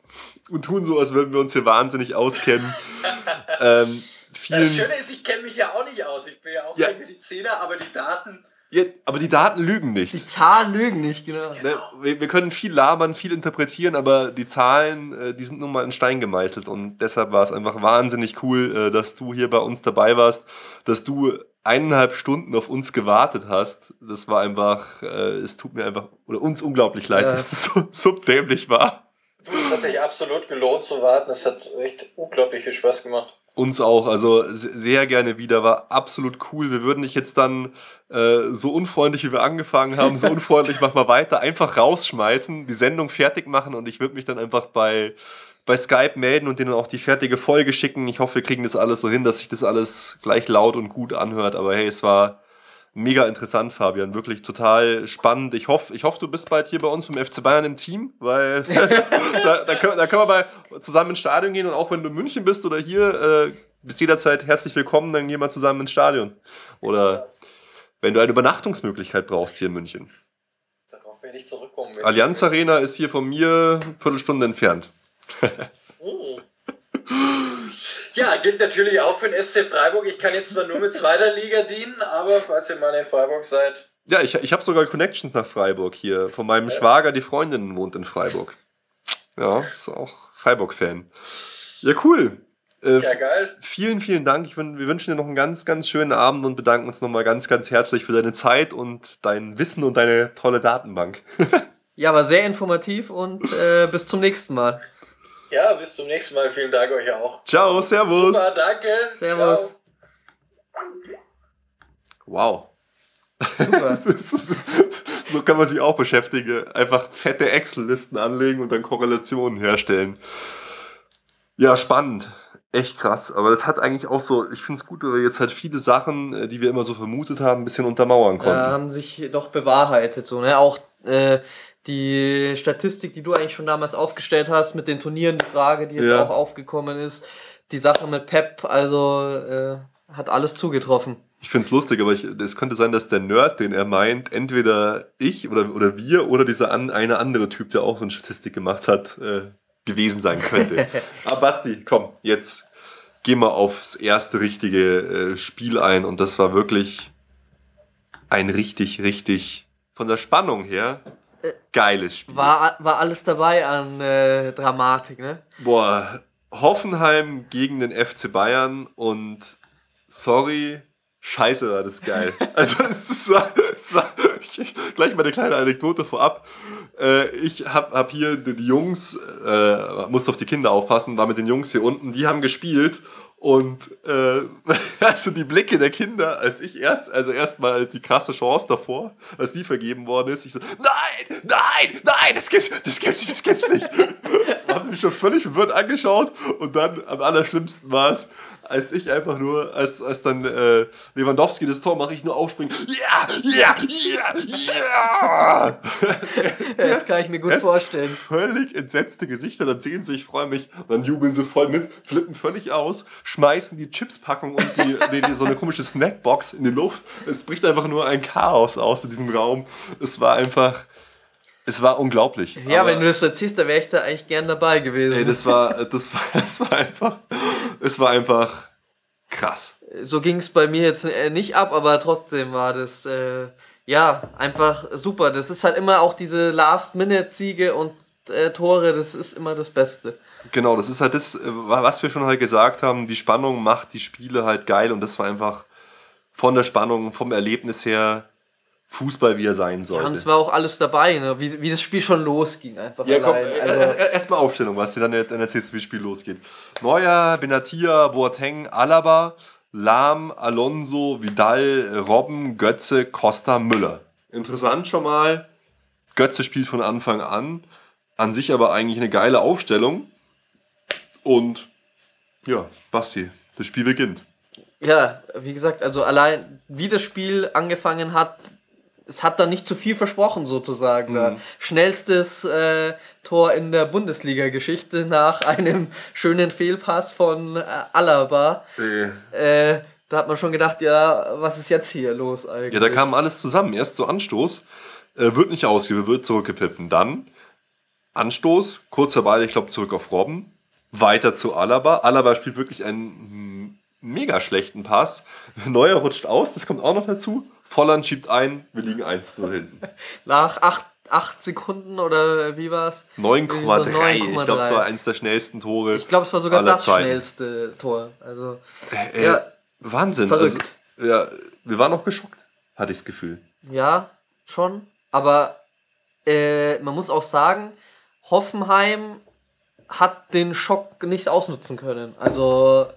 und tun so, als würden wir uns hier wahnsinnig auskennen. ähm, vielen, Das Schöne ist, ich kenne mich ja auch nicht aus. Ich bin ja auch Ja. kein Mediziner, aber die Daten. ja, aber die Daten lügen nicht. Die Zahlen lügen nicht, genau. Ne, wir, wir können viel labern, viel interpretieren, aber die Zahlen, äh, die sind nun mal in Stein gemeißelt und deshalb war es einfach wahnsinnig cool, äh, dass du hier bei uns dabei warst, dass du eineinhalb Stunden auf uns gewartet hast. Das war einfach, äh, es tut mir einfach, oder uns unglaublich leid, Ja. dass das so, so dämlich war. Du, es hat sich absolut gelohnt zu warten. Es hat echt unglaublich viel Spaß gemacht. Uns auch, also se- sehr gerne wieder, war absolut cool. Wir würden dich jetzt dann äh, so unfreundlich, wie wir angefangen haben, so unfreundlich, mach mal weiter, einfach rausschmeißen, die Sendung fertig machen und ich würde mich dann einfach bei, bei Skype melden und denen auch die fertige Folge schicken. Ich hoffe, wir kriegen das alles so hin, dass sich das alles gleich laut und gut anhört. Aber hey, es war mega interessant, Fabian. Wirklich total spannend. Ich hoffe, ich hoffe, du bist bald hier bei uns beim FC Bayern im Team, weil da, da, können, da können wir mal zusammen ins Stadion gehen und auch wenn du in München bist oder hier, äh, bist jederzeit herzlich willkommen, dann gehen wir zusammen ins Stadion. Oder wenn du eine Übernachtungsmöglichkeit brauchst hier in München. Darauf werde ich zurückkommen. Allianz Arena ist hier von mir eine Viertelstunde entfernt. Oh. Ja, gilt natürlich auch für den SC Freiburg. Ich kann jetzt zwar nur mit zweiter Liga dienen, aber falls ihr mal in Freiburg seid, Ja, ich, ich habe sogar Connections nach Freiburg hier. Von meinem Schwager, die Freundin wohnt in Freiburg. Ja, ist auch Freiburg-Fan. Ja, cool. Äh, ja geil. Vielen, vielen Dank. Ich wir wünschen dir noch einen ganz, ganz schönen Abend und bedanken uns nochmal ganz, ganz herzlich für deine Zeit und dein Wissen und deine tolle Datenbank. Ja, war sehr informativ und äh, bis zum nächsten Mal. Ja, bis zum nächsten Mal. Vielen Dank euch auch. Ciao, Servus. Super, danke. Servus. Wow. Super. So kann man sich auch beschäftigen. Einfach fette Excel-Listen anlegen und dann Korrelationen herstellen. Ja, spannend. Echt krass. Aber das hat eigentlich auch so, ich finde es gut, weil wir jetzt halt viele Sachen, äh, die wir immer so vermutet haben, ein bisschen untermauern Ja, konnten. haben sich doch bewahrheitet. So, ne? Auch äh, die Statistik, die du eigentlich schon damals aufgestellt hast, mit den Turnieren, die Frage, die jetzt Ja. auch aufgekommen ist, die Sache mit Pep, also äh, hat alles zugetroffen. Ich finde es lustig, aber ich- es könnte sein, dass der Nerd, den er meint, entweder ich oder, oder wir oder dieser an, eine andere Typ, der auch so eine Statistik gemacht hat, äh, gewesen sein könnte. Aber Basti, komm, jetzt geh mal aufs erste richtige äh, Spiel ein und das war wirklich ein richtig, richtig von der Spannung her geiles Spiel. War, war alles dabei an äh, Dramatik, ne? Boah, Hoffenheim gegen den FC Bayern und sorry, scheiße war das geil. Also es, war, es war ich, gleich mal eine kleine Anekdote vorab. Äh, ich hab, hab hier die, die Jungs, äh, musste auf die Kinder aufpassen, war mit den Jungs hier unten, die haben gespielt und äh, also die Blicke der Kinder, als ich erst, also erstmal die krasse Chance davor, als die vergeben worden ist, ich so, nein, nein, nein, das gibt's, das gibt's nicht, das gibt's nicht. haben sie mich schon völlig verwirrt angeschaut und dann am allerschlimmsten war es, als ich einfach nur, als, als dann äh, Lewandowski das Tor mache, ich nur aufspringen. Ja, ja, ja, ja. das kann ich mir gut vorstellen. Völlig entsetzte Gesichter, dann sehen sie, ich freue mich, dann jubeln sie voll mit, flippen völlig aus, schmeißen die Chipspackung und die, die, die, so eine komische Snackbox in die Luft. Es bricht einfach nur ein Chaos aus in diesem Raum. Es war einfach. Es war unglaublich. Ja, wenn du das erzählst, da wäre ich da eigentlich gern dabei gewesen. Ey, das war, das war, das war einfach, es war einfach krass. So ging es bei mir jetzt äh, nicht ab, aber trotzdem war das, äh, ja, einfach super. Das ist halt immer auch diese Last-Minute-Siege und äh, Tore, das ist immer das Beste. Genau, das ist halt das, äh, was wir schon halt gesagt haben, die Spannung macht die Spiele halt geil und das war einfach von der Spannung, vom Erlebnis her Fußball, wie er sein sollte. Ja, und es war auch alles dabei, ne? wie, wie das Spiel schon losging. Einfach ja, komm, also erstmal Aufstellung, was du dann, dann erzählst, wie das Spiel losgeht. Neuer, Benatia, Boateng, Alaba, Lahm, Alonso, Vidal, Robben, Götze, Costa, Müller. Interessant schon mal, Götze spielt von Anfang an, an sich aber eigentlich eine geile Aufstellung. Und ja, Basti, das Spiel beginnt. Ja, wie gesagt, also allein wie das Spiel angefangen hat, es hat da nicht zu viel versprochen, sozusagen. Mhm. Schnellstes äh, Tor in der Bundesliga-Geschichte nach einem schönen Fehlpass von äh, Alaba. Äh. Äh, da hat man schon gedacht, ja, was ist jetzt hier los eigentlich? Ja, da kam alles zusammen. Erst so Anstoß, äh, wird nicht ausgewählt, wird zurückgepfiffen. Dann Anstoß, kurzer Ball, ich glaube, zurück auf Robben. Weiter zu Alaba. Alaba spielt wirklich einen mega schlechten Pass. Neuer rutscht aus, das kommt auch noch dazu. Volland schiebt ein, wir liegen 1 zu hinten. Nach 8, 8 Sekunden oder wie war es? 9,3. ich glaube, es war eines der schnellsten Tore. Ich glaube, es war sogar das Zeiten. schnellste Tor. Also, äh, ja, Wahnsinn. Verrückt. Also, ja, wir waren auch geschockt, hatte ich das Gefühl. Ja, schon. Aber äh, man muss auch sagen, Hoffenheim hat den Schock nicht ausnutzen können. Also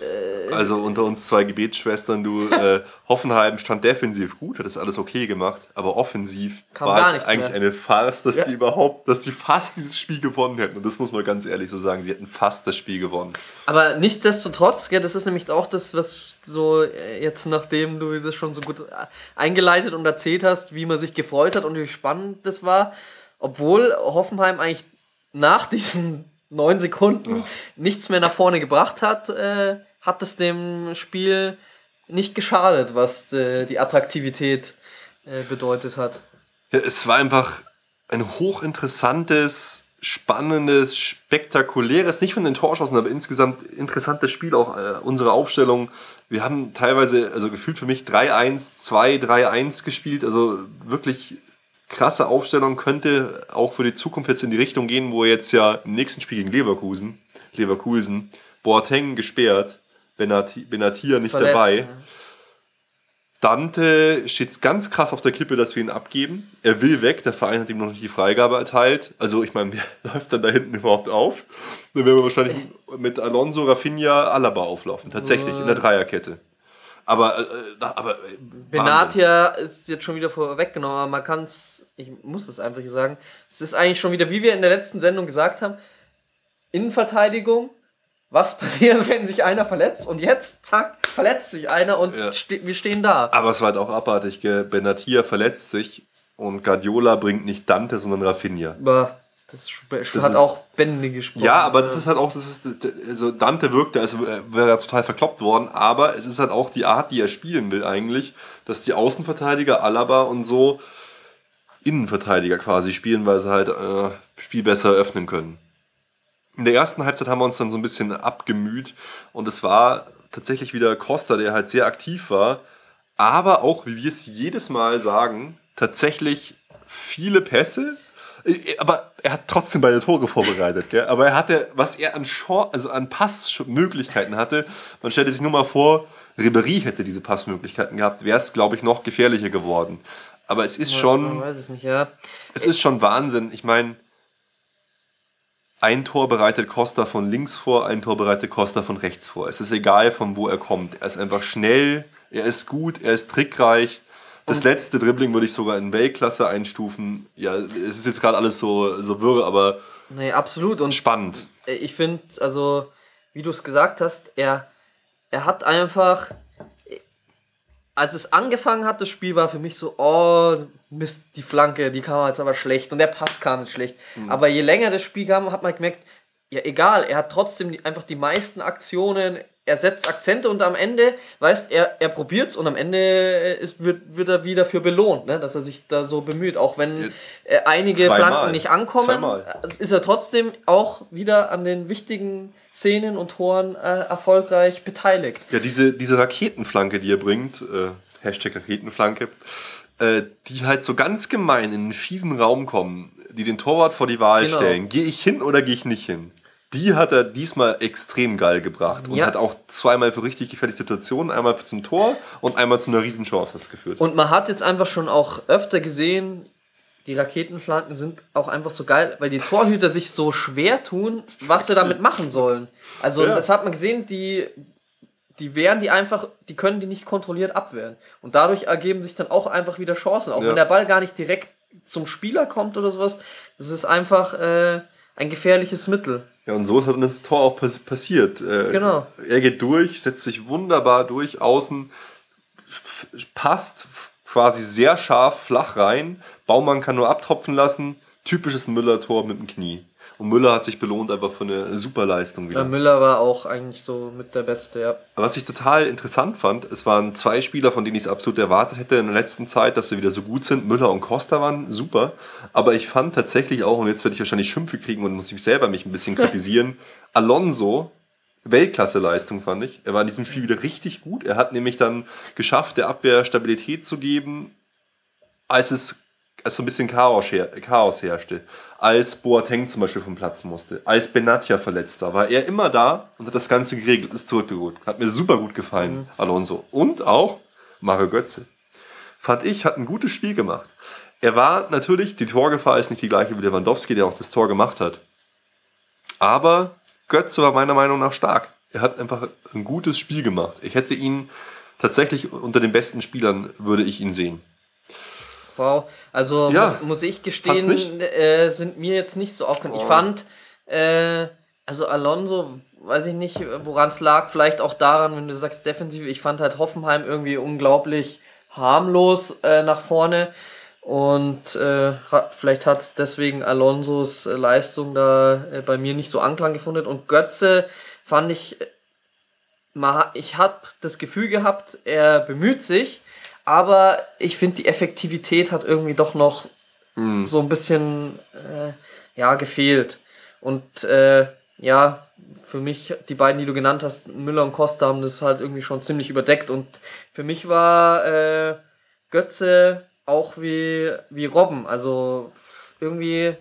äh, also unter uns zwei Gebetsschwestern, du, äh, Hoffenheim stand defensiv gut, hat das alles okay gemacht, aber offensiv war es eigentlich mehr. eine Farce, dass ja. die überhaupt, dass die fast dieses Spiel gewonnen hätten. Und das muss man ganz ehrlich so sagen, sie hätten fast das Spiel gewonnen. Aber nichtsdestotrotz, ja, das ist nämlich auch das, was so äh, jetzt, nachdem du das schon so gut äh, eingeleitet und erzählt hast, wie man sich gefreut hat und wie spannend das war, obwohl Hoffenheim eigentlich nach diesen neun Sekunden ja. nichts mehr nach vorne gebracht hat, äh, hat es dem Spiel nicht geschadet, was äh, die Attraktivität äh, bedeutet hat. Ja, es war einfach ein hochinteressantes, spannendes, spektakuläres, nicht von den Torschancen, aber insgesamt interessantes Spiel, auch äh, unsere Aufstellung. Wir haben teilweise, also gefühlt für mich 3-1, 2-3-1 gespielt, also wirklich krasse Aufstellung könnte auch für die Zukunft jetzt in die Richtung gehen, wo jetzt ja im nächsten Spiel gegen Leverkusen, Leverkusen, Boateng gesperrt, Benatia nicht Verletzt, dabei. Ja. Dante steht ganz krass auf der Kippe, dass wir ihn abgeben. Er will weg, der Verein hat ihm noch nicht die Freigabe erteilt. Also ich meine, wer läuft dann da hinten überhaupt auf? Dann werden wir wahrscheinlich mit Alonso, Rafinha, Alaba auflaufen. Tatsächlich, in der Dreierkette. Aber, äh, aber äh, Benatia ist jetzt schon wieder vorweggenommen, aber man kann es, ich muss es einfach sagen, es ist eigentlich schon wieder, wie wir in der letzten Sendung gesagt haben, Innenverteidigung, was passiert, wenn sich einer verletzt und jetzt, zack, verletzt sich einer und ja. ste wir stehen da. Aber es war halt auch abartig, gell? Benatia verletzt sich und Guardiola bringt nicht Dante, sondern Rafinha. Bah. Das, das hat ist, auch Bände gesprochen. Ja, aber das ist halt auch, das ist, also Dante wirkt, also wäre ja total verkloppt worden, aber es ist halt auch die Art, die er spielen will eigentlich, dass die Außenverteidiger, Alaba und so, Innenverteidiger quasi spielen, weil sie halt äh, Spiel besser öffnen können. In der ersten Halbzeit haben wir uns dann so ein bisschen abgemüht und es war tatsächlich wieder Costa, der halt sehr aktiv war, aber auch, wie wir es jedes Mal sagen, tatsächlich viele Pässe, äh, aber er hat trotzdem beide Tore vorbereitet, gell? Aber er hatte, was er an Chance, also an Passmöglichkeiten hatte, man stellte sich nur mal vor, Ribery hätte diese Passmöglichkeiten gehabt, wäre es, glaube ich, noch gefährlicher geworden. Aber es ist schon. Man weiß es nicht, ja. Es ist schon Wahnsinn. Ich meine, ein Tor bereitet Costa von links vor, ein Tor bereitet Costa von rechts vor. Es ist egal, von wo er kommt. Er ist einfach schnell, er ist gut, er ist trickreich. Das letzte Dribbling würde ich sogar in Weltklasse einstufen. Ja, es ist jetzt gerade alles so, so wirr, aber Nee, absolut. Und spannend. ich finde, also, wie du es gesagt hast, er, er hat einfach. Als es angefangen hat, das Spiel war für mich so, oh, Mist, die Flanke, die kam jetzt aber schlecht und der Pass kam jetzt schlecht. Aber je länger das Spiel kam, hat man gemerkt, ja, egal, er hat trotzdem einfach die meisten Aktionen, er setzt Akzente und am Ende, weißt er, er probiert's und am Ende äh, ist, wird, wird er wieder für belohnt, ne, dass er sich da so bemüht. Auch wenn äh, einige Zweimal. Flanken nicht ankommen, Zweimal. äh, ist er trotzdem auch wieder an den wichtigen Szenen und Toren äh, erfolgreich beteiligt. Ja, diese, diese Raketenflanke, die er bringt, äh, Hashtag Raketenflanke, äh, die halt so ganz gemein in einen fiesen Raum kommen, die den Torwart vor die Wahl Genau. stellen. Gehe ich hin oder gehe ich nicht hin? Die hat er diesmal extrem geil gebracht und Ja. hat auch zweimal für richtig gefährliche Situationen, einmal zum Tor und einmal zu einer Riesenchance hat's geführt. Und man hat jetzt einfach schon auch öfter gesehen, die Raketenflanken sind auch einfach so geil, weil die Torhüter sich so schwer tun, was sie damit machen sollen. Also Ja. das hat man gesehen, die, die wehren die einfach, die können die nicht kontrolliert abwehren. Und dadurch ergeben sich dann auch einfach wieder Chancen. Auch Ja. wenn der Ball gar nicht direkt zum Spieler kommt oder sowas, das ist einfach äh, ein gefährliches Mittel. Ja, und so ist halt das Tor auch pass passiert. Äh, Genau. Er geht durch, setzt sich wunderbar durch, außen passt quasi sehr scharf flach rein. Baumann kann nur abtropfen lassen. Typisches Müller-Tor mit dem Knie. Und Müller hat sich belohnt einfach für eine super Leistung wieder. Der Müller war auch eigentlich so mit der Beste, ja. Was ich total interessant fand, es waren zwei Spieler, von denen ich es absolut erwartet hätte in der letzten Zeit, dass sie wieder so gut sind. Müller und Costa waren super. Aber ich fand tatsächlich auch, und jetzt werde ich wahrscheinlich Schimpfe kriegen und muss ich selber mich ein bisschen kritisieren, Alonso, Weltklasse-Leistung fand ich. Er war in diesem Spiel wieder richtig gut. Er hat nämlich dann geschafft, der Abwehr Stabilität zu geben, als es so ein bisschen Chaos, her Chaos herrschte. Als Boateng zum Beispiel vom Platz musste, als Benatia verletzt war, war er immer da und hat das Ganze geregelt, ist zurückgeholt. Hat mir super gut gefallen, Alonso. Und auch Mario Götze. Fand ich, hat ein gutes Spiel gemacht. Er war natürlich, die Torgefahr ist nicht die gleiche wie Lewandowski, der auch das Tor gemacht hat. Aber Götze war meiner Meinung nach stark. Er hat einfach ein gutes Spiel gemacht. Ich hätte ihn tatsächlich unter den besten Spielern, würde ich ihn sehen. Wow, also Ja, muss, muss ich gestehen, äh, sind mir jetzt nicht so. Ich Oh. fand, äh, also Alonso, weiß ich nicht, woran es lag, vielleicht auch daran, wenn du sagst defensiv, ich fand halt Hoffenheim irgendwie unglaublich harmlos äh, nach vorne. Und äh, hat, vielleicht hat deswegen Alonsos äh, Leistung da äh, bei mir nicht so Anklang gefunden. Und Götze fand ich, ma- ich habe das Gefühl gehabt, er bemüht sich, aber ich finde, die Effektivität hat irgendwie doch noch Hm. so ein bisschen äh, ja, gefehlt. Und äh, ja, für mich, die beiden, die du genannt hast, Müller und Costa, haben das halt irgendwie schon ziemlich überdeckt. Und für mich war äh, Götze auch wie, wie Robben. Also irgendwie,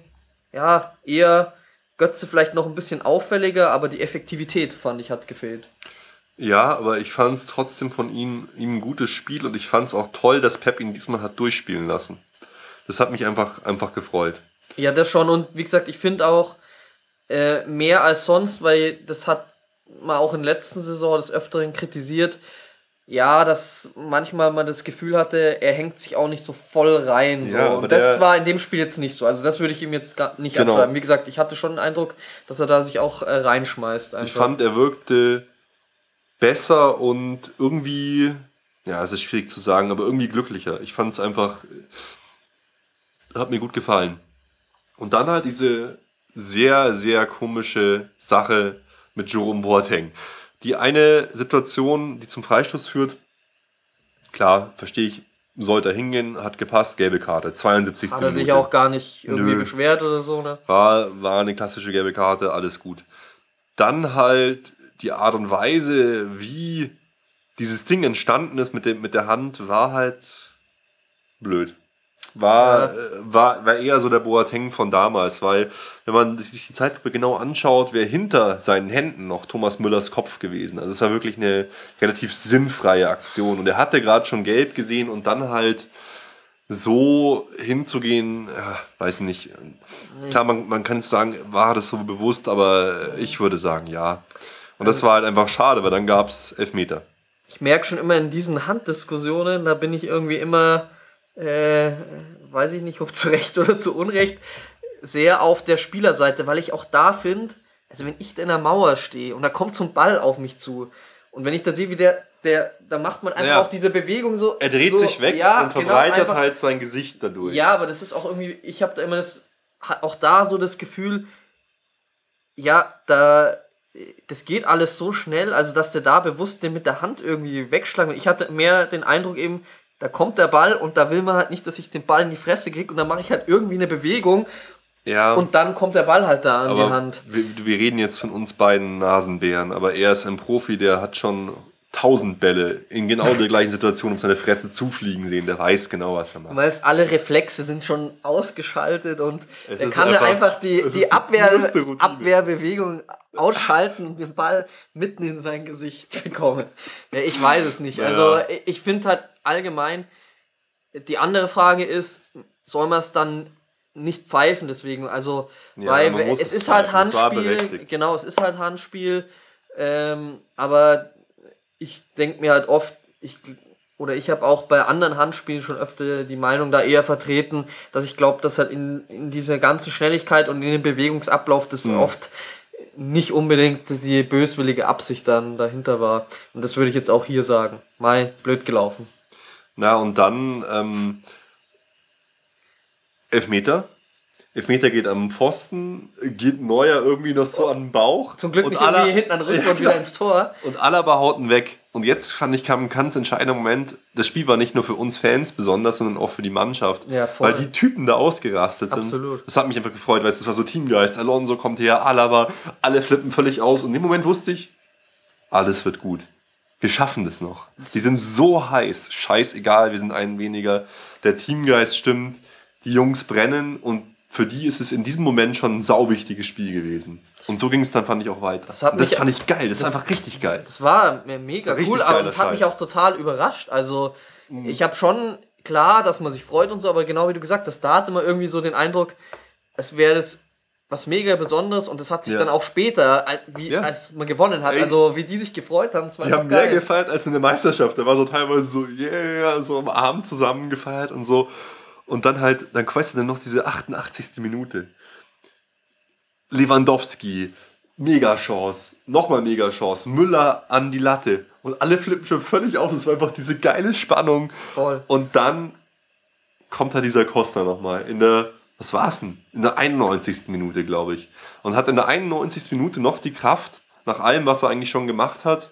ja, eher Götze vielleicht noch ein bisschen auffälliger, aber die Effektivität fand ich hat gefehlt. Ja, aber ich fand es trotzdem von ihm, ihm ein gutes Spiel und ich fand es auch toll, dass Pep ihn diesmal hat durchspielen lassen. Das hat mich einfach, einfach gefreut. Ja, das schon. Und wie gesagt, ich finde auch äh, mehr als sonst, weil das hat man auch in der letzten Saison des Öfteren kritisiert. Ja, dass manchmal man das Gefühl hatte, er hängt sich auch nicht so voll rein. So. Ja, aber Und das war in dem Spiel jetzt nicht so. Also das würde ich ihm jetzt gar nicht Genau. abschreiben. Wie gesagt, ich hatte schon den Eindruck, dass er da sich auch äh, reinschmeißt. Einfach. Ich fand, er wirkte besser und irgendwie, ja, es ist schwierig zu sagen, aber irgendwie glücklicher. Ich fand es einfach, äh, hat mir gut gefallen. Und dann halt diese sehr, sehr komische Sache mit Jerome Boateng. Die eine Situation, die zum Freistoß führt, klar, verstehe ich, sollte er hingehen, hat gepasst, gelbe Karte, 72. hat er sich Minute. auch gar nicht irgendwie Nö. beschwert oder so, ne? War, war eine klassische gelbe Karte, alles gut. Dann halt die Art und Weise, wie dieses Ding entstanden ist mit, dem, mit der Hand, war halt blöd. War, Ja. äh, war, war eher so der Boateng von damals, weil wenn man sich die Zeitlupe genau anschaut, wäre hinter seinen Händen noch Thomas Müllers Kopf gewesen. Also es war wirklich eine relativ sinnfreie Aktion. Und er hatte gerade schon gelb gesehen und dann halt so hinzugehen, weiß nicht. Klar, man, man kann es sagen, war das so bewusst, aber ich würde sagen, ja. Und das war halt einfach schade, weil dann gab es Elfmeter. ich merke schon immer in diesen Handdiskussionen, da bin ich irgendwie immer, äh, weiß ich nicht, ob zu Recht oder zu Unrecht, sehr auf der Spielerseite, weil ich auch da finde, also wenn ich in der Mauer stehe und da kommt so ein Ball auf mich zu und wenn ich dann sehe, wie der, der, da macht man einfach Ja. auch diese Bewegung so. Er dreht so, sich weg ja, und genau, verbreitert einfach- halt sein Gesicht dadurch. Ja, aber das ist auch irgendwie, ich habe da immer das, auch da so das Gefühl, ja, da, das geht alles so schnell, also dass der da bewusst den mit der Hand irgendwie wegschlagen will. Ich hatte mehr den Eindruck eben, da kommt der Ball und da will man halt nicht, dass ich den Ball in die Fresse kriege und dann mache ich halt irgendwie eine Bewegung ja. und dann kommt der Ball halt da an aber die Hand. Wir, wir reden jetzt von uns beiden Nasenbären, aber er ist ein Profi, der hat schon tausend Bälle in genau der gleichen Situation um seine Fresse zufliegen sehen. Der weiß genau, was er macht. Weil alle Reflexe sind schon ausgeschaltet und Es er kann einfach- einfach, die, die Abwehr. Abwehrbewegung ausschalten und den Ball mitten in sein Gesicht bekommen. Ja, ich weiß es nicht. Also ich- ich finde halt allgemein, die andere Frage ist, soll man es dann nicht pfeifen deswegen? Also, Ja, weil es es ist halt pfeifen. War Handspiel, genau, es ist halt Handspiel, ähm, aber ich denke mir halt oft, ich, oder ich habe auch bei anderen Handspielen schon öfter die Meinung da eher vertreten, dass ich glaube, dass halt in, in dieser ganzen Schnelligkeit und in dem Bewegungsablauf das Mhm. oft nicht unbedingt die böswillige Absicht dann dahinter war. Und das würde ich jetzt auch hier sagen. Mai, blöd gelaufen. Na, und dann ähm, Elfmeter. Elfmeter geht am Pfosten, geht Neuer irgendwie noch so an den Bauch. Zum Glück und nicht Alla- irgendwie hinten an den Rücken Ja, und wieder ins Tor. Und Alaba haut ihn weg. Und jetzt fand ich, kam ein ganz entscheidender Moment. Das Spiel war nicht nur für uns Fans besonders, sondern auch für die Mannschaft. Ja. Weil die Typen da ausgerastet sind. Absolut. Das hat mich einfach gefreut, weil es war so Teamgeist. Alonso kommt her, Alaba, alle flippen völlig aus. Und in dem Moment wusste ich, alles wird gut. Wir schaffen das noch. Die sind so heiß. Scheißegal, wir sind einen weniger. Der Teamgeist stimmt. Die Jungs brennen und für die ist es in diesem Moment schon ein sauwichtiges Spiel gewesen. Und so ging es dann, fand ich, auch weiter. Das das mich- fand ich geil. Das, ist einfach richtig geil. Das war mega Das war cool, aber das hat mich auch total überrascht. Also, Mhm. ich habe schon klar, dass man sich freut und so, aber genau wie du gesagt hast, da hatte man irgendwie so den Eindruck, es wäre das was mega Besonderes und das hat sich Ja. dann auch später, als, wie, Ja. als man gewonnen hat, Ey. also wie die sich gefreut haben, das war Die haben mehr geil. gefeiert als in der Meisterschaft. Da war so teilweise so, yeah, so am Abend zusammen gefeiert und so. Und dann halt, dann du dann noch diese 88. Minute. Lewandowski, Mega-Chance, nochmal Mega-Chance, Müller an die Latte. Und alle flippen schon völlig aus. Es war einfach diese geile Spannung. Voll. Und dann kommt da dieser Costa nochmal in der, was war's denn? In der 91. Minute, glaube ich. Und hat in der 91. Minute noch die Kraft, nach allem, was er eigentlich schon gemacht hat,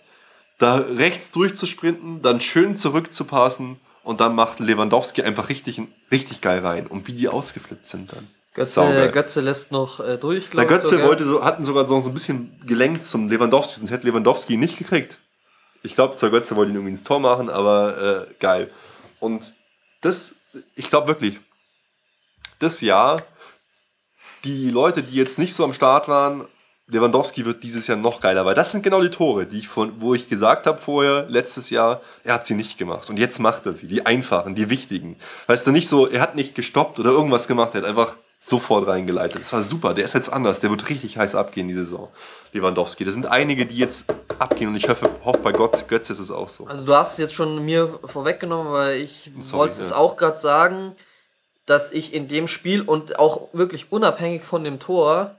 da rechts durchzusprinten, dann schön zurückzupassen und dann macht Lewandowski einfach richtig, richtig geil rein. Und wie die ausgeflippt sind dann. Götze, Saugeil. Götze lässt noch äh, durch, Der glaub ich Götze sogar. wollte so, hatten sogar so so ein bisschen gelenkt zum Lewandowski, sonst hätte Lewandowski ihn nicht gekriegt. Ich glaube, zwar Götze wollte ihn irgendwie ins Tor machen, aber äh, geil. Und das, ich glaube wirklich, das Jahr, die Leute, die jetzt nicht so am Start waren, Lewandowski wird dieses Jahr noch geiler, weil das sind genau die Tore, die ich von, wo ich gesagt habe vorher, letztes Jahr, er hat sie nicht gemacht. Und jetzt macht er sie, die einfachen, die wichtigen. Weißt du, nicht so, er hat nicht gestoppt oder irgendwas gemacht, er hat einfach sofort reingeleitet. Das war super, der ist jetzt anders, der wird richtig heiß abgehen, die Saison. Lewandowski. Da sind einige, die jetzt abgehen und ich hoffe, hoffe bei Gott, Götze ist es auch so. Also du hast es jetzt schon mir vorweggenommen, weil ich wollte es ja. auch gerade sagen, dass ich in dem Spiel und auch wirklich unabhängig von dem Tor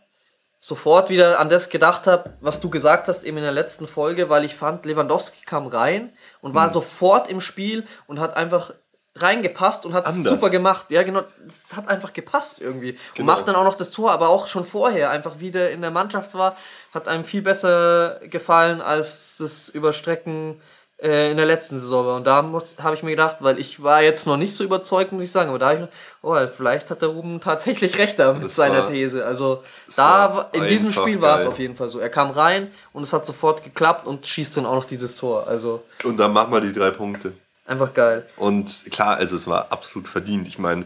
sofort wieder an das gedacht habe, was du gesagt hast eben in der letzten Folge, weil ich fand, Lewandowski kam rein und war sofort im Spiel und hat einfach reingepasst und hat es super gemacht. Ja, genau, es hat einfach gepasst irgendwie. Und Genau. macht dann auch noch das Tor, aber auch schon vorher, einfach wie der in der Mannschaft war, hat einem viel besser gefallen als das Überstrecken äh, in der letzten Saison war. Und da habe ich mir gedacht, weil ich war jetzt noch nicht so überzeugt, muss ich sagen, aber da habe ich oh, vielleicht hat der Ruben tatsächlich recht da mit Das seiner war- These. Also da in diesem Spiel war es auf jeden Fall so. Er kam rein und es hat sofort geklappt und schießt dann auch noch dieses Tor. Also Und dann machen wir die drei Punkte. einfach geil. Und klar, also es war absolut verdient. Ich meine,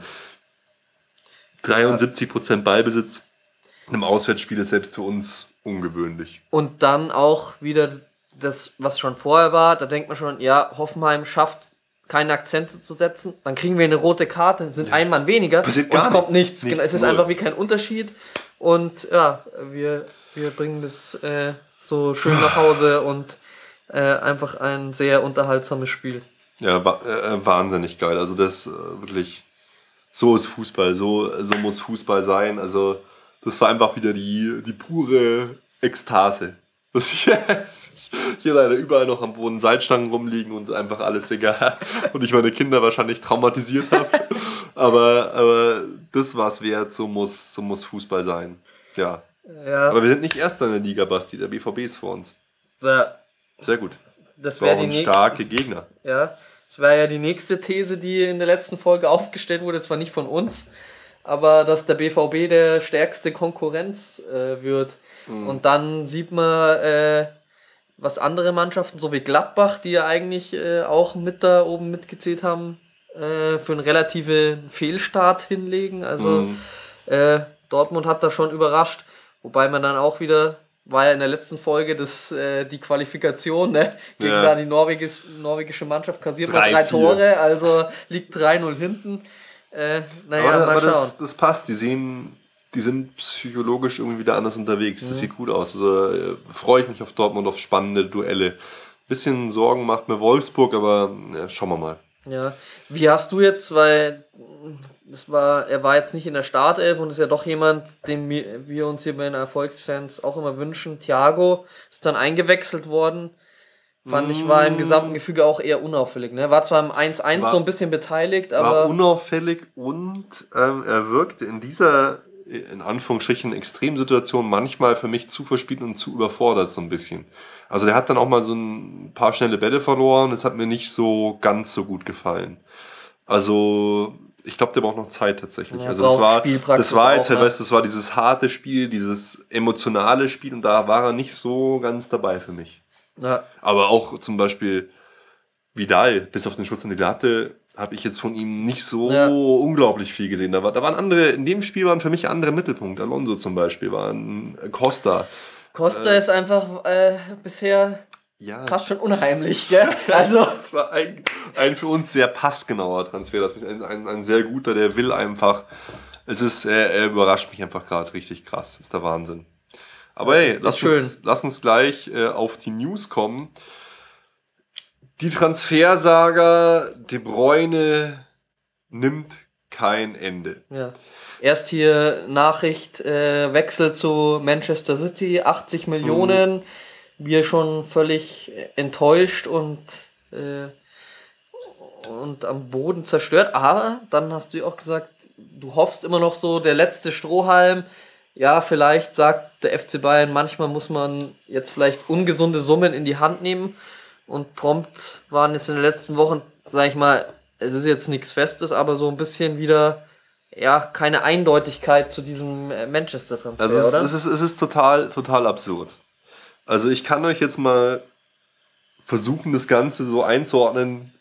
73% Ballbesitz in einem Auswärtsspiel ist selbst für uns ungewöhnlich. Und dann auch wieder das, was schon vorher war, da denkt man schon, ja, Hoffenheim schafft keine Akzente zu setzen, dann kriegen wir eine rote Karte, sind ein Mann weniger Passiert und es kommt nichts. nichts. Genau, es ist null. einfach wie kein Unterschied und ja, wir, wir bringen das äh, so schön nach Hause und äh, einfach ein sehr unterhaltsames Spiel. Ja, wa äh, wahnsinnig geil. Also das äh, wirklich, so ist Fußball, so, so muss Fußball sein. Also das war einfach wieder die, die pure Ekstase. Dass ich jetzt hier leider überall noch am Boden Salzstangen rumliegen und einfach alles egal. Und ich meine Kinder wahrscheinlich traumatisiert habe. Aber, aber das war es wert, so muss, so muss Fußball sein. Ja. Ja, Aber wir sind nicht Erster in der Liga, Basti. Der BVB ist vor uns. ja Sehr gut. das wäre die starke Gegner. Ja, das war ja die nächste These, die in der letzten Folge aufgestellt wurde, zwar nicht von uns, aber dass der BVB der stärkste Konkurrenz äh, wird. Mhm. Und dann sieht man, äh, was andere Mannschaften, so wie Gladbach, die ja eigentlich äh, auch mit da oben mitgezählt haben, äh, für einen relativen Fehlstart hinlegen. Also Mhm. Dortmund hat da schon überrascht, wobei man dann auch wieder, war ja in der letzten Folge das, äh, die Qualifikation, ne? Gegen Ja. da die Norwegis, norwegische Mannschaft kassiert Drei, drei. Tore, also liegt 3-0 hinten. Äh, naja, aber mal aber schauen. das, das passt. Die sehen, die sind psychologisch irgendwie wieder anders unterwegs. Mhm. Das sieht gut aus. Also äh, freue ich mich auf Dortmund, auf spannende Duelle. Bisschen Sorgen macht mir Wolfsburg, aber ja, schauen wir mal. Ja, wie hast du jetzt, weil das war, er war jetzt nicht in der Startelf und ist ja doch jemand, den wir, uns hier bei den Erfolgsfans auch immer wünschen. Thiago ist dann eingewechselt worden. Fand ich, war im gesamten Gefüge auch eher unauffällig. Ne? War zwar im 1-1 War- so ein bisschen beteiligt, War aber unauffällig und ähm, er wirkte in dieser, in Anführungsstrichen, Extremsituation manchmal für mich zu verspielt und zu überfordert so ein bisschen. Also der hat dann auch mal so ein paar schnelle Bälle verloren. Das hat mir nicht so ganz so gut gefallen. Also ich glaube, der braucht noch Zeit tatsächlich. Ja, also das war, das war jetzt, auch, halt, ne? weißt, das war dieses harte Spiel, dieses emotionale Spiel und da war er nicht so ganz dabei für mich. ja, Aber auch zum Beispiel Vidal, bis auf den Schuss in die Latte, habe ich jetzt von ihm nicht so Ja. unglaublich viel gesehen. Da, war, da waren andere, in dem Spiel waren für mich andere Mittelpunkte. Alonso zum Beispiel, war ein Costa. Costa ist einfach äh, bisher Ja, fast schon unheimlich. Gell? Also, das war ein, ein für uns sehr passgenauer Transfer. Das ist ein, ein, ein sehr guter, der will einfach. Es ist, er, er überrascht mich einfach gerade richtig krass. Ist der Wahnsinn. Aber hey, lass, schön. uns, lass uns gleich äh, auf die News kommen. Die Transfersaga De Bruyne nimmt kein Ende. ja. Erst hier Nachricht, äh, Wechsel zu Manchester City, 80 Millionen. Wir schon völlig enttäuscht und, äh, und am Boden zerstört. Aber dann hast du ja auch gesagt, du hoffst immer noch so, der letzte Strohhalm. Ja, vielleicht sagt der FC Bayern, manchmal muss man jetzt vielleicht ungesunde Summen in die Hand nehmen. Und prompt waren jetzt in den letzten Wochen, sag ich mal, es ist jetzt nichts Festes, aber so ein bisschen wieder, ja, keine Eindeutigkeit zu diesem äh, Manchester-Transfer, Also es, oder? es, ist, es ist total, total absurd. Also ich kann euch jetzt mal versuchen, das Ganze so einzuordnen,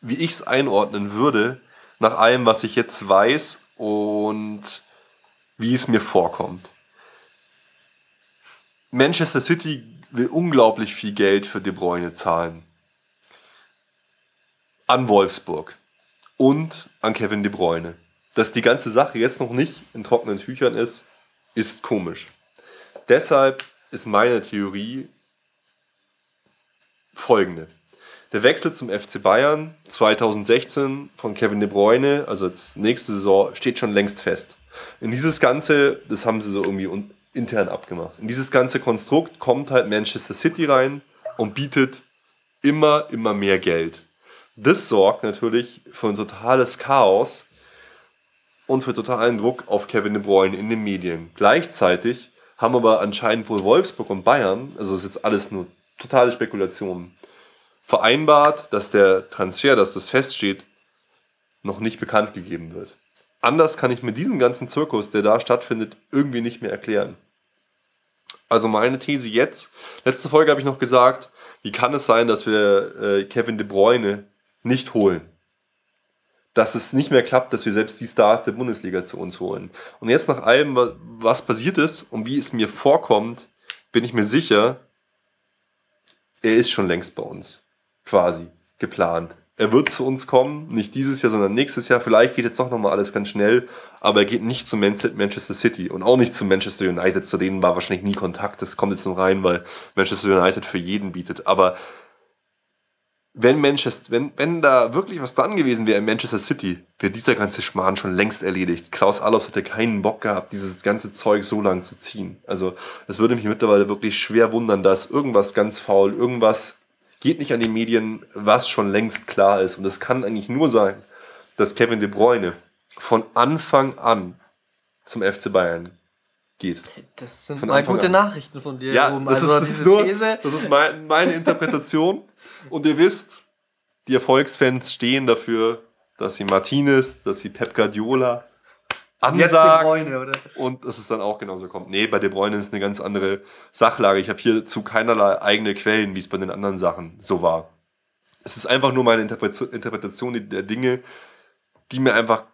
wie ich es einordnen würde, nach allem, was ich jetzt weiß und wie es mir vorkommt. Manchester City will unglaublich viel Geld für De Bruyne zahlen. An Wolfsburg und an Kevin De Bruyne. Dass die ganze Sache jetzt noch nicht in trockenen Tüchern ist, ist komisch. Deshalb ist meine Theorie folgende. Der Wechsel zum FC Bayern 2016 von Kevin De Bruyne, also jetzt nächste Saison, steht schon längst fest. In dieses Ganze, das haben sie so irgendwie intern abgemacht, in dieses ganze Konstrukt kommt halt Manchester City rein und bietet immer, immer mehr Geld. Das sorgt natürlich für ein totales Chaos und für totalen Druck auf Kevin De Bruyne in den Medien. Gleichzeitig haben aber anscheinend wohl Wolfsburg und Bayern, also ist jetzt alles nur totale Spekulationen, vereinbart, dass der Transfer, dass das feststeht, noch nicht bekannt gegeben wird. Anders kann ich mir diesen ganzen Zirkus, der da stattfindet, irgendwie nicht mehr erklären. Also meine These jetzt, letzte Folge habe ich noch gesagt, wie kann es sein, dass wir äh, Kevin De Bruyne nicht holen? Dass es nicht mehr klappt, dass wir selbst die Stars der Bundesliga zu uns holen. Und jetzt nach allem, wa- was passiert ist und wie es mir vorkommt, bin ich mir sicher, er ist schon längst bei uns. Quasi. Geplant. Er wird zu uns kommen, nicht dieses Jahr, sondern nächstes Jahr. Vielleicht geht jetzt doch nochmal alles ganz schnell, aber er geht nicht zu Manchester City und auch nicht zu Manchester United. Zu denen war wahrscheinlich nie Kontakt. Das kommt jetzt nur rein, weil Manchester United für jeden bietet. Aber wenn Manchester, wenn, wenn da wirklich was dran gewesen wäre in Manchester City, wäre dieser ganze Schmarrn schon längst erledigt. Klaus Allofs hätte keinen Bock gehabt, dieses ganze Zeug so lang zu ziehen. Also, es würde mich mittlerweile wirklich schwer wundern, dass irgendwas ganz faul, irgendwas geht nicht an die Medien, was schon längst klar ist. Und es kann eigentlich nur sein, dass Kevin De Bruyne von Anfang an zum FC Bayern geht. Das sind Von mal Anfang gute an. Nachrichten von dir. Ja, das, also ist, das, ist nur, These. das ist mein, meine Interpretation. Und ihr wisst, die Erfolgsfans stehen dafür, dass sie Martinez, dass sie Pep Guardiola ansagen. Oder? Und dass es dann auch genauso kommt. Nee, bei De Bruyne ist eine ganz andere Sachlage. Ich habe hierzu keinerlei eigene Quellen, wie es bei den anderen Sachen so war. Es ist einfach nur meine Interpre- Interpretation der Dinge, die mir einfach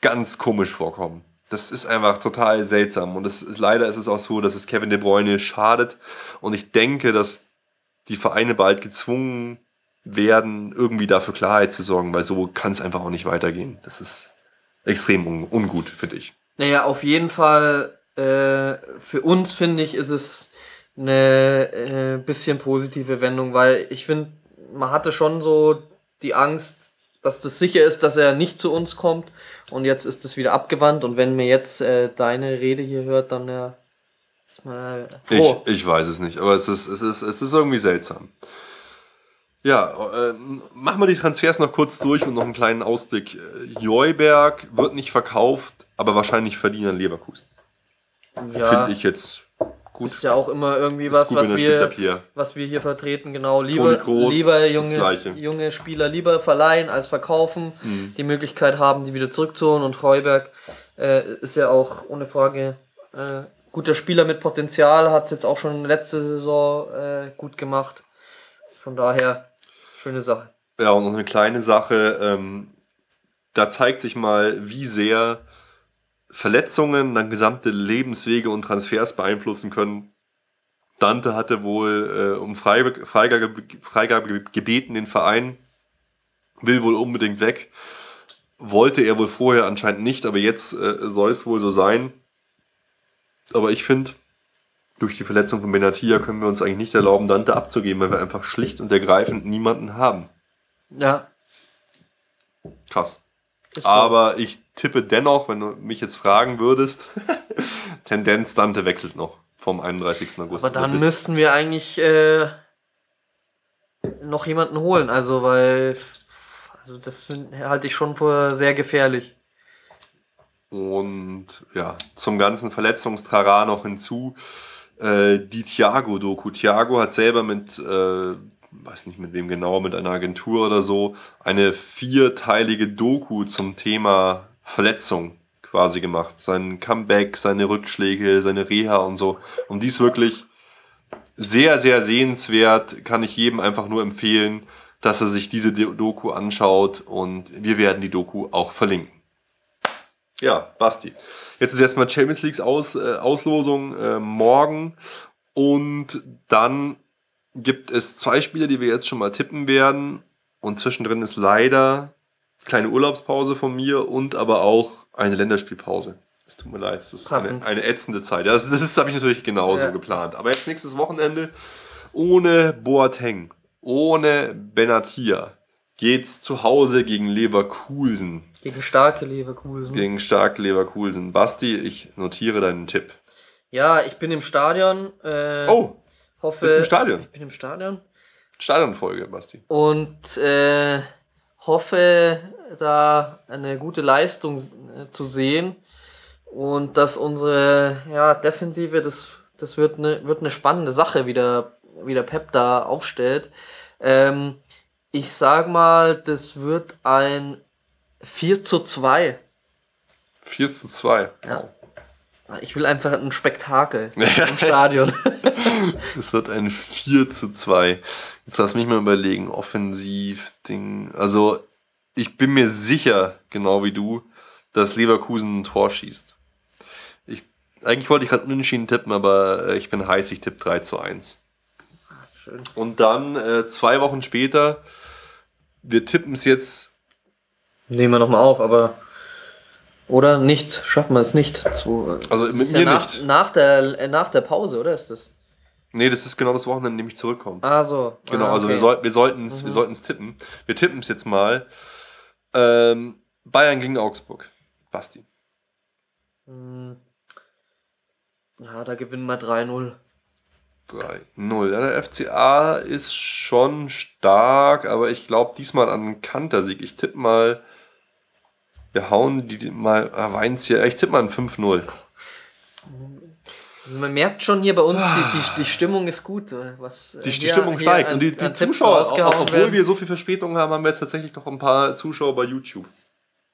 ganz komisch vorkommen. Das ist einfach total seltsam. Und es ist, leider ist es auch so, dass es Kevin De Bruyne schadet. Und ich denke, dass die Vereine bald gezwungen werden, irgendwie dafür Klarheit zu sorgen, weil so kann es einfach auch nicht weitergehen. Das ist extrem un ungut, finde ich. Naja, auf jeden Fall, äh, für uns finde ich, ist es eine äh, bisschen positive Wendung, weil ich finde, man hatte schon so die Angst, dass das sicher ist, dass er nicht zu uns kommt und jetzt ist es wieder abgewandt und wenn mir jetzt äh, deine Rede hier hört, dann ja, ist man froh. Ich, ich weiß es nicht, aber es ist, es ist, es ist irgendwie seltsam. Ja, äh, machen wir die Transfers noch kurz durch und noch einen kleinen Ausblick. Äh, Joyberg wird nicht verkauft, aber wahrscheinlich verdienen an Leverkusen. ja, Finde ich jetzt gut. ist ja auch immer irgendwie was, was wir, was wir hier vertreten, genau. Lieber, lieber junge, junge Spieler lieber verleihen als verkaufen, Mhm. die Möglichkeit haben, die wieder zurückzuholen. Und Heuberg äh, ist ja auch ohne Frage äh, guter Spieler mit Potenzial, hat es jetzt auch schon letzte Saison äh, gut gemacht. Von daher, schöne Sache. Ja, und noch eine kleine Sache. Ähm, da zeigt sich mal, wie sehr Verletzungen dann gesamte Lebenswege und Transfers beeinflussen können. Dante hatte wohl äh, um Freibe- Freigabe, Freigabe gebeten, den Verein. Will wohl unbedingt weg. Wollte er wohl vorher anscheinend nicht, aber jetzt äh, soll es wohl so sein. Aber ich finde, durch die Verletzung von Benatia können wir uns eigentlich nicht erlauben, Dante abzugeben, weil wir einfach schlicht und ergreifend niemanden haben. Ja, Krass. so. Aber ich tippe dennoch, wenn du mich jetzt fragen würdest, Tendenz Dante wechselt noch vom 31. August. Aber dann müssten wir eigentlich äh, noch jemanden holen, also weil also das halte ich schon für sehr gefährlich. Und ja, zum ganzen Verletzungstrara noch hinzu äh, die Thiago-Doku. Thiago hat selber mit, äh, weiß nicht mit wem genau, mit einer Agentur oder so, eine vierteilige Doku zum Thema Verletzung quasi gemacht. Sein Comeback, seine Rückschläge, seine Reha und so. Und dies wirklich sehr, sehr sehenswert. Kann ich jedem einfach nur empfehlen, dass er sich diese Doku anschaut und wir werden die Doku auch verlinken. Ja, Basti. Jetzt ist erstmal Champions Leagues Aus, äh, Auslosung äh, morgen und dann gibt es zwei Spiele, die wir jetzt schon mal tippen werden und zwischendrin ist leider kleine Urlaubspause von mir und aber auch eine Länderspielpause. Es tut mir leid, das ist eine, eine ätzende Zeit. Das, das habe ich natürlich genauso Ja. geplant. Aber jetzt nächstes Wochenende ohne Boateng, ohne Benatia geht's zu Hause gegen Leverkusen. Gegen starke Leverkusen. Gegen stark Leverkusen. Basti, ich notiere deinen Tipp. Ja, ich bin im Stadion. Äh, Oh, hoffe, bist du im Stadion? Ich bin im Stadion. Stadionfolge, Basti. Und äh, hoffe, da eine gute Leistung äh, zu sehen. Und dass unsere ja, Defensive, das, das wird eine wird eine spannende Sache, wie der, wie der Pep da aufstellt. Ähm, ich sag mal, das wird ein 4 zu 2. 4 zu 2. Ja. Ich will einfach ein Spektakel im Stadion. Es wird ein 4 zu 2. Jetzt lass mich mal überlegen. Offensiv, Ding. Also, ich bin mir sicher, genau wie du, dass Leverkusen ein Tor schießt. Ich, eigentlich wollte ich gerade unentschieden tippen, aber äh, ich bin heiß, ich tippe 3 zu 1. Schön. Und dann äh, zwei Wochen später wir tippen es jetzt. Nehmen wir nochmal auf, aber. Oder nicht, schaffen wir es nicht. Zu, Also mit mir nach, nicht. Nach der, äh, nach der Pause, oder ist das? Nee, das ist genau das Wochenende, in dem ich zurückkomme. Ah, so. Genau, ah, also wir, okay. soll, wir sollten es Mhm. wir sollten's tippen. Wir tippen es jetzt mal. Ähm, Bayern gegen Augsburg. Basti. Hm. Ja, da gewinnen wir 3-0. 3-0. Ja, der FCA ist schon stark, aber ich glaube diesmal an einen Kantersieg. Ich tippe mal. Wir hauen die mal ah, Weins hier. Ich tippe mal ein 5-0. Also man merkt schon hier bei uns, die, die, die Stimmung ist gut. äh, Was, äh, Die, die Stimmung steigt. an- Und die, die Zuschauer, auch, obwohl werden. wir so viel Verspätung haben, haben wir jetzt tatsächlich noch ein paar Zuschauer bei YouTube.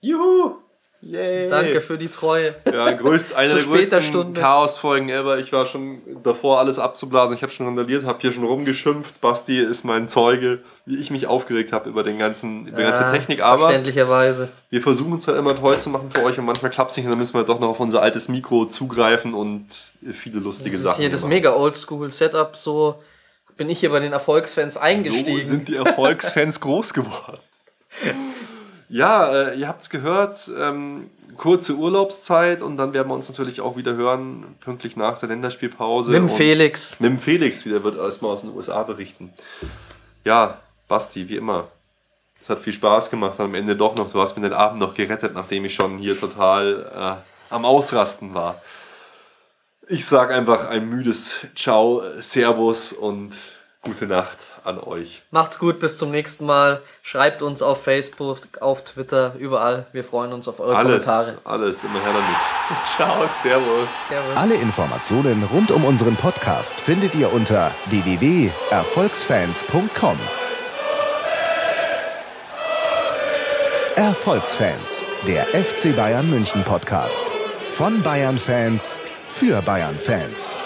Juhu! Yay! Danke für die Treue. Ja, größt, eine der größten. Chaosfolgen ever. Ich war schon davor, alles abzublasen. Ich habe schon randaliert, habe hier schon rumgeschimpft. Basti ist mein Zeuge, wie ich mich aufgeregt habe über, den ganzen, über die ganze Ja, Technik. Aber Verständlicherweise. wir versuchen es halt immer toll zu machen für euch und manchmal klappt es nicht. Und dann müssen wir doch noch auf unser altes Mikro zugreifen und viele lustige Das ist Sachen. hier das mega Oldschool-Setup. So bin ich hier bei den Erfolgsfans eingestiegen. So sind die Erfolgsfans groß geworden. Ja, äh, ihr habt es gehört. Ähm, kurze Urlaubszeit und dann werden wir uns natürlich auch wieder hören, pünktlich nach der Länderspielpause. Mit dem Felix. Mit dem Felix wieder, wird erstmal aus den USA berichten. Ja, Basti, wie immer. Es hat viel Spaß gemacht und am Ende doch noch. Du hast mir den Abend noch gerettet, nachdem ich schon hier total äh, am Ausrasten war. Ich sag einfach ein müdes Ciao, Servus und gute Nacht an euch. Macht's gut, bis zum nächsten Mal. Schreibt uns auf Facebook, auf Twitter, überall. Wir freuen uns auf eure Alles, Kommentare. alles, immer her damit. Ciao, Servus. Servus. Alle Informationen rund um unseren Podcast findet ihr unter www.erfolgsfans.com. Erfolgsfans, der FC Bayern München Podcast. Von Bayern Fans für Bayern Fans.